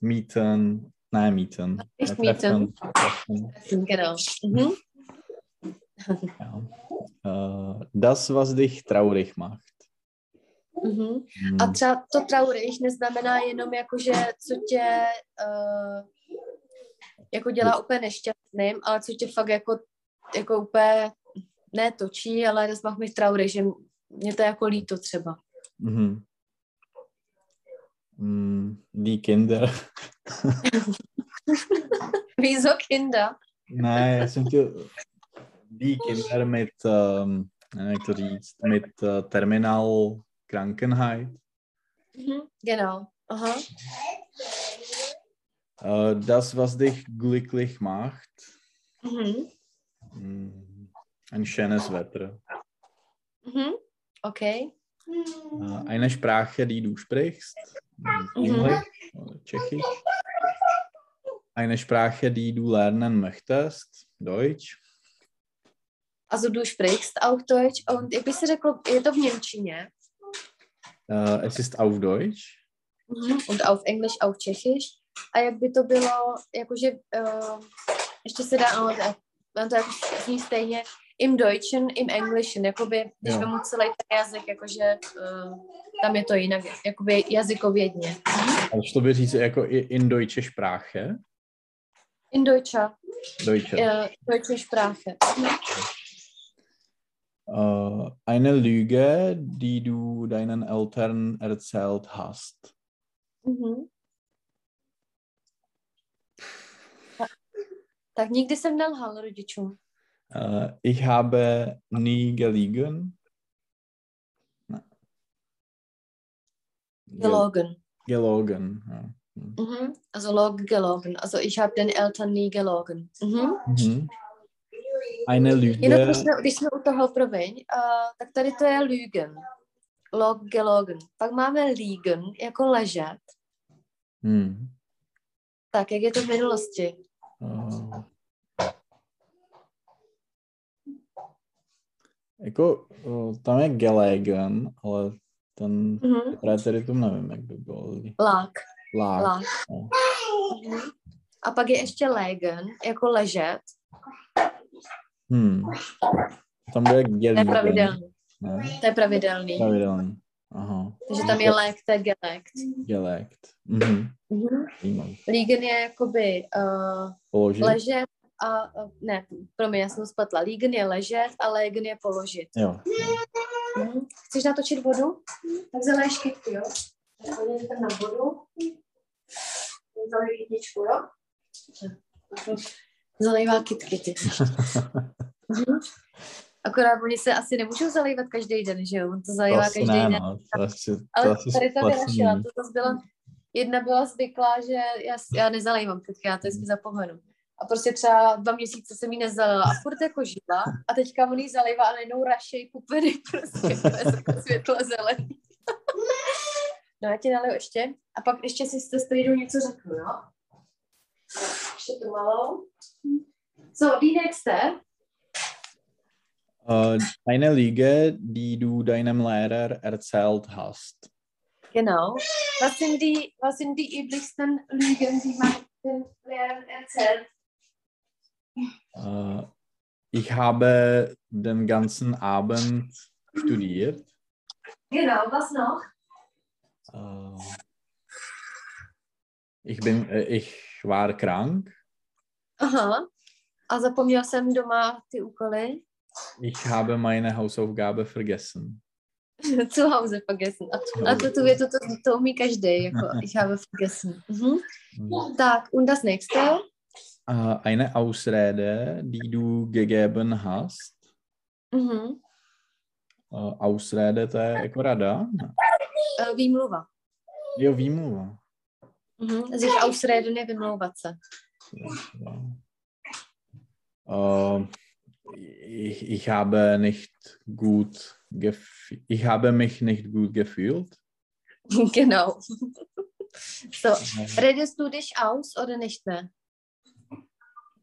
Speaker 2: mieten. Nein, mieten.
Speaker 1: Nicht mieten.
Speaker 2: treffen.
Speaker 1: Genau. Mhm.
Speaker 2: Ja. Äh, das, was dich traurig macht.
Speaker 1: Mhm.
Speaker 2: Hm,
Speaker 1: A třeba to traurig neznamená jenom jako, že co tě uh, jako dělá úplně nešťastným, ale co tě fakt jako, jako úplně ne točí, ale das macht mich traurig, že mě to je jako líto třeba.
Speaker 2: Mhm. Mm, die Kinder. <laughs>
Speaker 1: Wieso Kinder?
Speaker 2: Nee, já jsem chtěl die Kinder mit, um, jak to říct, mit uh, Terminal Krankenheit.
Speaker 1: Mhm. Genau. Aha.
Speaker 2: Uh, das, was dich glücklich macht.
Speaker 1: Mhm.
Speaker 2: Mm, ein schönes Wetter.
Speaker 1: Mhm. Okay.
Speaker 2: Uh, eine Sprache, die du sprichst. Englisch oder Tschechisch. Eine Sprache, die du lernen möchtest. Deutsch.
Speaker 1: Also du sprichst auch Deutsch und jak bych si řekl, je to v Němčině
Speaker 2: Uh, es ist auf Deutsch.
Speaker 1: mhm. und auf Englisch, auf Tschechisch. A jak by to bylo, jakože uh, ještě se dá, ale mám to jako zní stejně, im Deutschen, im Englischen, jakoby, když vemu celý ten jazyk, jakože uh, tam je to jinak, jakoby jazykovědně.
Speaker 2: Also, to by říct jako i- in deutsche Sprache.
Speaker 1: In Deutscher,
Speaker 2: Deutsche.
Speaker 1: uh, Deutsche Sprache.
Speaker 2: Äh, eine Lüge, die du deinen Eltern erzählt hast.
Speaker 1: Mhm. Tak nikdy jsem nelhal rodičům.
Speaker 2: Äh, ich habe nie geliegen. Na. Gel-
Speaker 1: Gelogen.
Speaker 2: Gelogen. Ja. Hm.
Speaker 1: Mhm. Also log gelogen. Also ich habe den Eltern nie gelogen. Mhm.
Speaker 2: Mhm. Eine
Speaker 1: Jenom když
Speaker 2: Lüge.
Speaker 1: jsme, když jsme u toho, promiň, uh, tak tady to je lügen. Log gelogen. Pak máme liegen, jako ležet.
Speaker 2: Hm.
Speaker 1: Tak, jak je to v minulosti?
Speaker 2: Äh, jako, tam je gelegen, ale ten
Speaker 1: Mhm.
Speaker 2: preteritum nevím, jak by bylo.
Speaker 1: Lák.
Speaker 2: Lák.
Speaker 1: Lák.
Speaker 2: no.
Speaker 1: A pak je ještě legen, jako ležet.
Speaker 2: Hmm. Tam bude
Speaker 1: To je
Speaker 2: gelegen.
Speaker 1: pravidelný.
Speaker 2: Ne?
Speaker 1: To je pravidelný.
Speaker 2: Pravidelný. Aha.
Speaker 1: Takže tam je lék, to je gelekt.
Speaker 2: Gelekt. Mhm.
Speaker 1: Mhm. Liegen je jakoby uh,
Speaker 2: Položit?
Speaker 1: ležet a, ne, promiň, já jsem spletla. Liegen je ležet a legen je položit.
Speaker 2: Jo.
Speaker 1: Mhm. Chceš natočit vodu? Tak zaléš kytky, jo? Tak tam na vodu. Zalej kytičku, jo? Zalejvá kytky, ty. Mhm. Akorát oni se asi nemůžou zalejvat každý den, že jo? On to zalejvá každý
Speaker 2: ne,
Speaker 1: den.
Speaker 2: no. To asi, to
Speaker 1: Ale
Speaker 2: asi
Speaker 1: tady to vyrašila, to zase byla, jedna byla zvyklá, že já, já nezalejvám kytky, já to vždycky zapomenu. A prostě třeba dva měsíce jsem jí nezalila a furt jako žila a teďka on jí zalejvá a najednou rašej pupeny prostě, jako světlo zelený. No já ti naliju ještě a pak ještě si s testoidou něco řeknu, jo? Ještě to malou. So, die nächste.
Speaker 2: Äh, eine Lüge, die du deinem Lehrer erzählt hast.
Speaker 1: Genau. Was sind die, was sind die üblichsten Lügen, die man den Lehrern erzählt?
Speaker 2: Äh, ich habe den ganzen Abend studiert.
Speaker 1: Genau, was noch?
Speaker 2: Äh, ich, bin, äh, ich war krank.
Speaker 1: Aha. A zapomněl jsem doma ty úkoly.
Speaker 2: Ich habe meine Hausaufgabe vergessen. <laughs>
Speaker 1: Zu Hause vergessen. A, a to, to, to, to, to umí každý, jako <laughs> ich habe vergessen. Mhm. Tak, und das nächste?
Speaker 2: Eine Ausrede, die du gegeben hast.
Speaker 1: Mhm.
Speaker 2: Ausrede, to je jako rada.
Speaker 1: Äh, Výmluva.
Speaker 2: Jo, výmluva.
Speaker 1: Mhm. Sich ausreden je vymlouvat se.
Speaker 2: Ja. Äh, ich, ich habe nicht gut ich habe mich nicht gut gefühlt. <laughs>
Speaker 1: genau. So, redest du dich aus oder nicht mehr?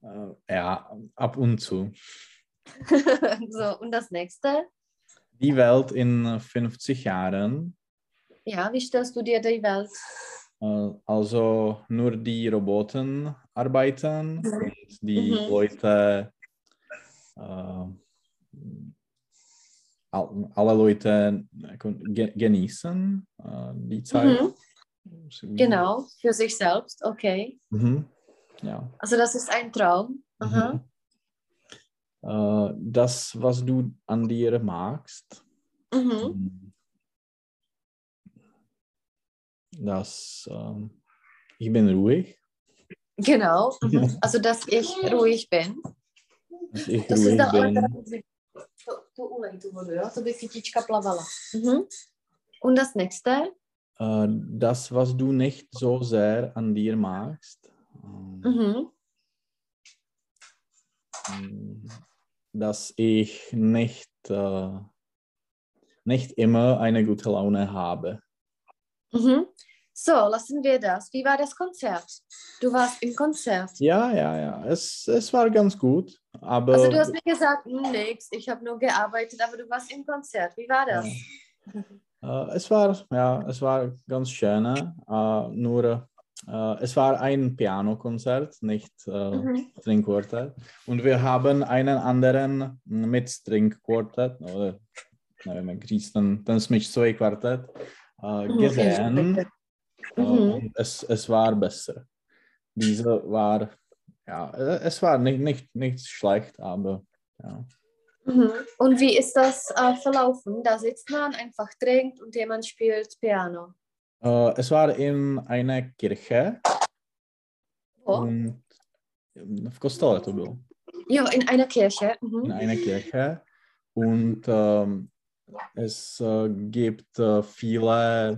Speaker 2: Äh, ja, ab und zu. <laughs>
Speaker 1: so, und das nächste?
Speaker 2: Die Welt in 50 Jahren.
Speaker 1: Ja, wie stellst du dir die Welt?
Speaker 2: Äh, Also nur die Roboter arbeiten und die
Speaker 1: Mhm.
Speaker 2: Leute, äh, all- alle Leute ge- genießen äh, die Zeit.
Speaker 1: Mhm. Genau, für sich selbst, okay.
Speaker 2: Mhm. Ja.
Speaker 1: Also das ist ein Traum.
Speaker 2: Mhm. Äh, das, was du an dir magst,
Speaker 1: Mhm.
Speaker 2: das, ähm, ich bin ruhig,
Speaker 1: Genau. <laughs> Mhm. Also dass ich ruhig bin.
Speaker 2: dass ich
Speaker 1: si
Speaker 2: ruhig bin.
Speaker 1: to, to ulej tu vodu, jo? To by kytička plavala. Mhm. Und das nächste?
Speaker 2: Äh, das, was du nicht so sehr an dir magst,
Speaker 1: Mhm.
Speaker 2: dass ich nicht, äh, nicht immer eine gute Laune habe.
Speaker 1: Mhm. So, lassen wir das. Wie war das Konzert? Du warst im Konzert.
Speaker 2: Ja, ja, ja, es, es war ganz gut, aber
Speaker 1: Also du hast mir gesagt, "Hm, nix, ich habe nur gearbeitet, aber du warst im Konzert. Wie war das?
Speaker 2: äh, es, war, ja, es war ganz schön, äh, nur es war ein Pianokonzert, nicht äh,
Speaker 1: Mhm.
Speaker 2: Stringquartett. Und wir haben einen anderen mit Stringquartett, oder nevím, jak říct, ten, ten smyčcový kvartet, äh,
Speaker 1: Mhm,
Speaker 2: gesehen.
Speaker 1: okay.
Speaker 2: Äh,
Speaker 1: Mhm.
Speaker 2: und es, es war besser. Diese war, ja, äh, es war nicht, nicht, nicht schlecht, aber ja.
Speaker 1: Mhm. Und wie ist das äh, verlaufen? Da sitzt man, einfach trinkt und jemand spielt Piano.
Speaker 2: Äh, es war in einer Kirche
Speaker 1: Wo?
Speaker 2: und v kostele to bylo.
Speaker 1: Jo, in einer Kirche.
Speaker 2: In
Speaker 1: Mhm.
Speaker 2: einer Kirche und ähm, es äh, gibt äh, viele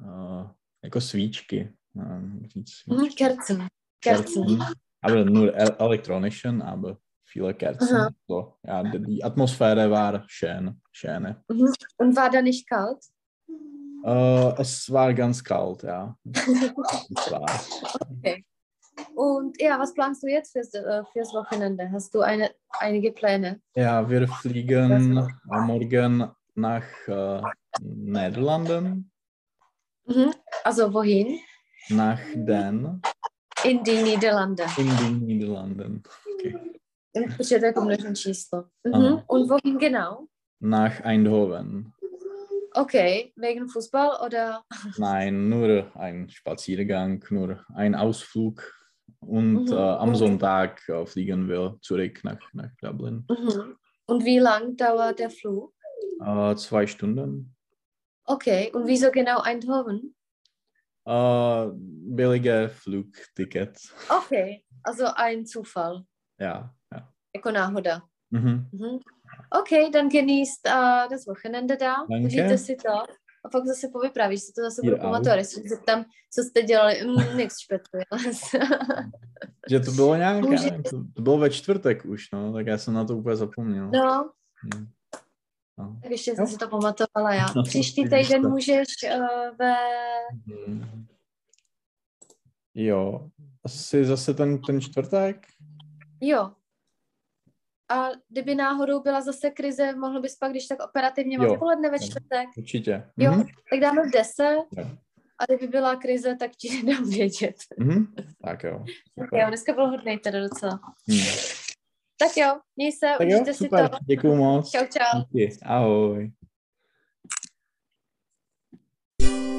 Speaker 2: äh, jako svíčky.
Speaker 1: Mhm.
Speaker 2: Svíčky.
Speaker 1: Kerzen. Kerzen.
Speaker 2: Aber nur el- elektronischen, aber viele Kerzen.
Speaker 1: Aha.
Speaker 2: So, ja, die, Atmosphäre war schön. schön.
Speaker 1: Mhm. Und war da nicht kalt?
Speaker 2: Äh, es war ganz kalt, ja. <laughs> War.
Speaker 1: Und ja, was planst du jetzt fürs, äh, fürs Wochenende? Hast du eine, einige Pläne?
Speaker 2: Ja, wir fliegen morgen nach äh, Niederlanden,
Speaker 1: Mhm. Also wohin?
Speaker 2: nach Den,
Speaker 1: In die Niederlande.
Speaker 2: in den Niederlanden. Okay.
Speaker 1: Jako množné číslo. Mhm. Und wohin genau?
Speaker 2: Nach Eindhoven.
Speaker 1: Okay, wegen Fußball oder?
Speaker 2: Nein, nur ein Spaziergang, nur ein Ausflug. Und
Speaker 1: Mhm.
Speaker 2: äh, am. Sonntag äh, fliegen wir zurück nach, nach Dublin.
Speaker 1: Mhm. Und wie lang dauert der Flug?
Speaker 2: Äh, zwei Stunden.
Speaker 1: Okay, und wieso genau Eindhoven?
Speaker 2: Äh, billige Flugticket.
Speaker 1: Okay, also ein Zufall.
Speaker 2: Ja, ja.
Speaker 1: Jako náhoda.
Speaker 2: Mhm.
Speaker 1: Mhm. OK, dann genießt uh, das Wochenende da.
Speaker 2: Danke.
Speaker 1: Užijte si to. A pak zase povyprávíš, si to zase budu pamatovat. Jestli se tam, co jste dělali, mm, niks špetuje.
Speaker 2: Že to bylo nějak, nevím, to, to bylo ve čtvrtek už, no, tak já jsem na to úplně zapomněl.
Speaker 1: no,
Speaker 2: Hm. No.
Speaker 1: tak ještě jsem si to pamatovala já. Příští
Speaker 2: Vidíš
Speaker 1: týden můžeš uh, ve...
Speaker 2: Mhm. Jo, asi zase ten, ten čtvrtek?
Speaker 1: Jo a kdyby náhodou byla zase krize, mohl bys pak, když tak operativně
Speaker 2: jo.
Speaker 1: poledne ve čtvrtek.
Speaker 2: Určitě.
Speaker 1: Jo,
Speaker 2: mm-hmm.
Speaker 1: tak dáme v 10. A kdyby byla krize, tak ti <laughs> dám vědět.
Speaker 2: Mm-hmm. Tak jo.
Speaker 1: Tak jo, dneska byl hodnej teda docela.
Speaker 2: Mm.
Speaker 1: Tak jo, měj se,
Speaker 2: tak
Speaker 1: užijte jo,
Speaker 2: super.
Speaker 1: si to.
Speaker 2: Děkuju moc.
Speaker 1: Čau, čau.
Speaker 2: Díky. Ahoj. thank you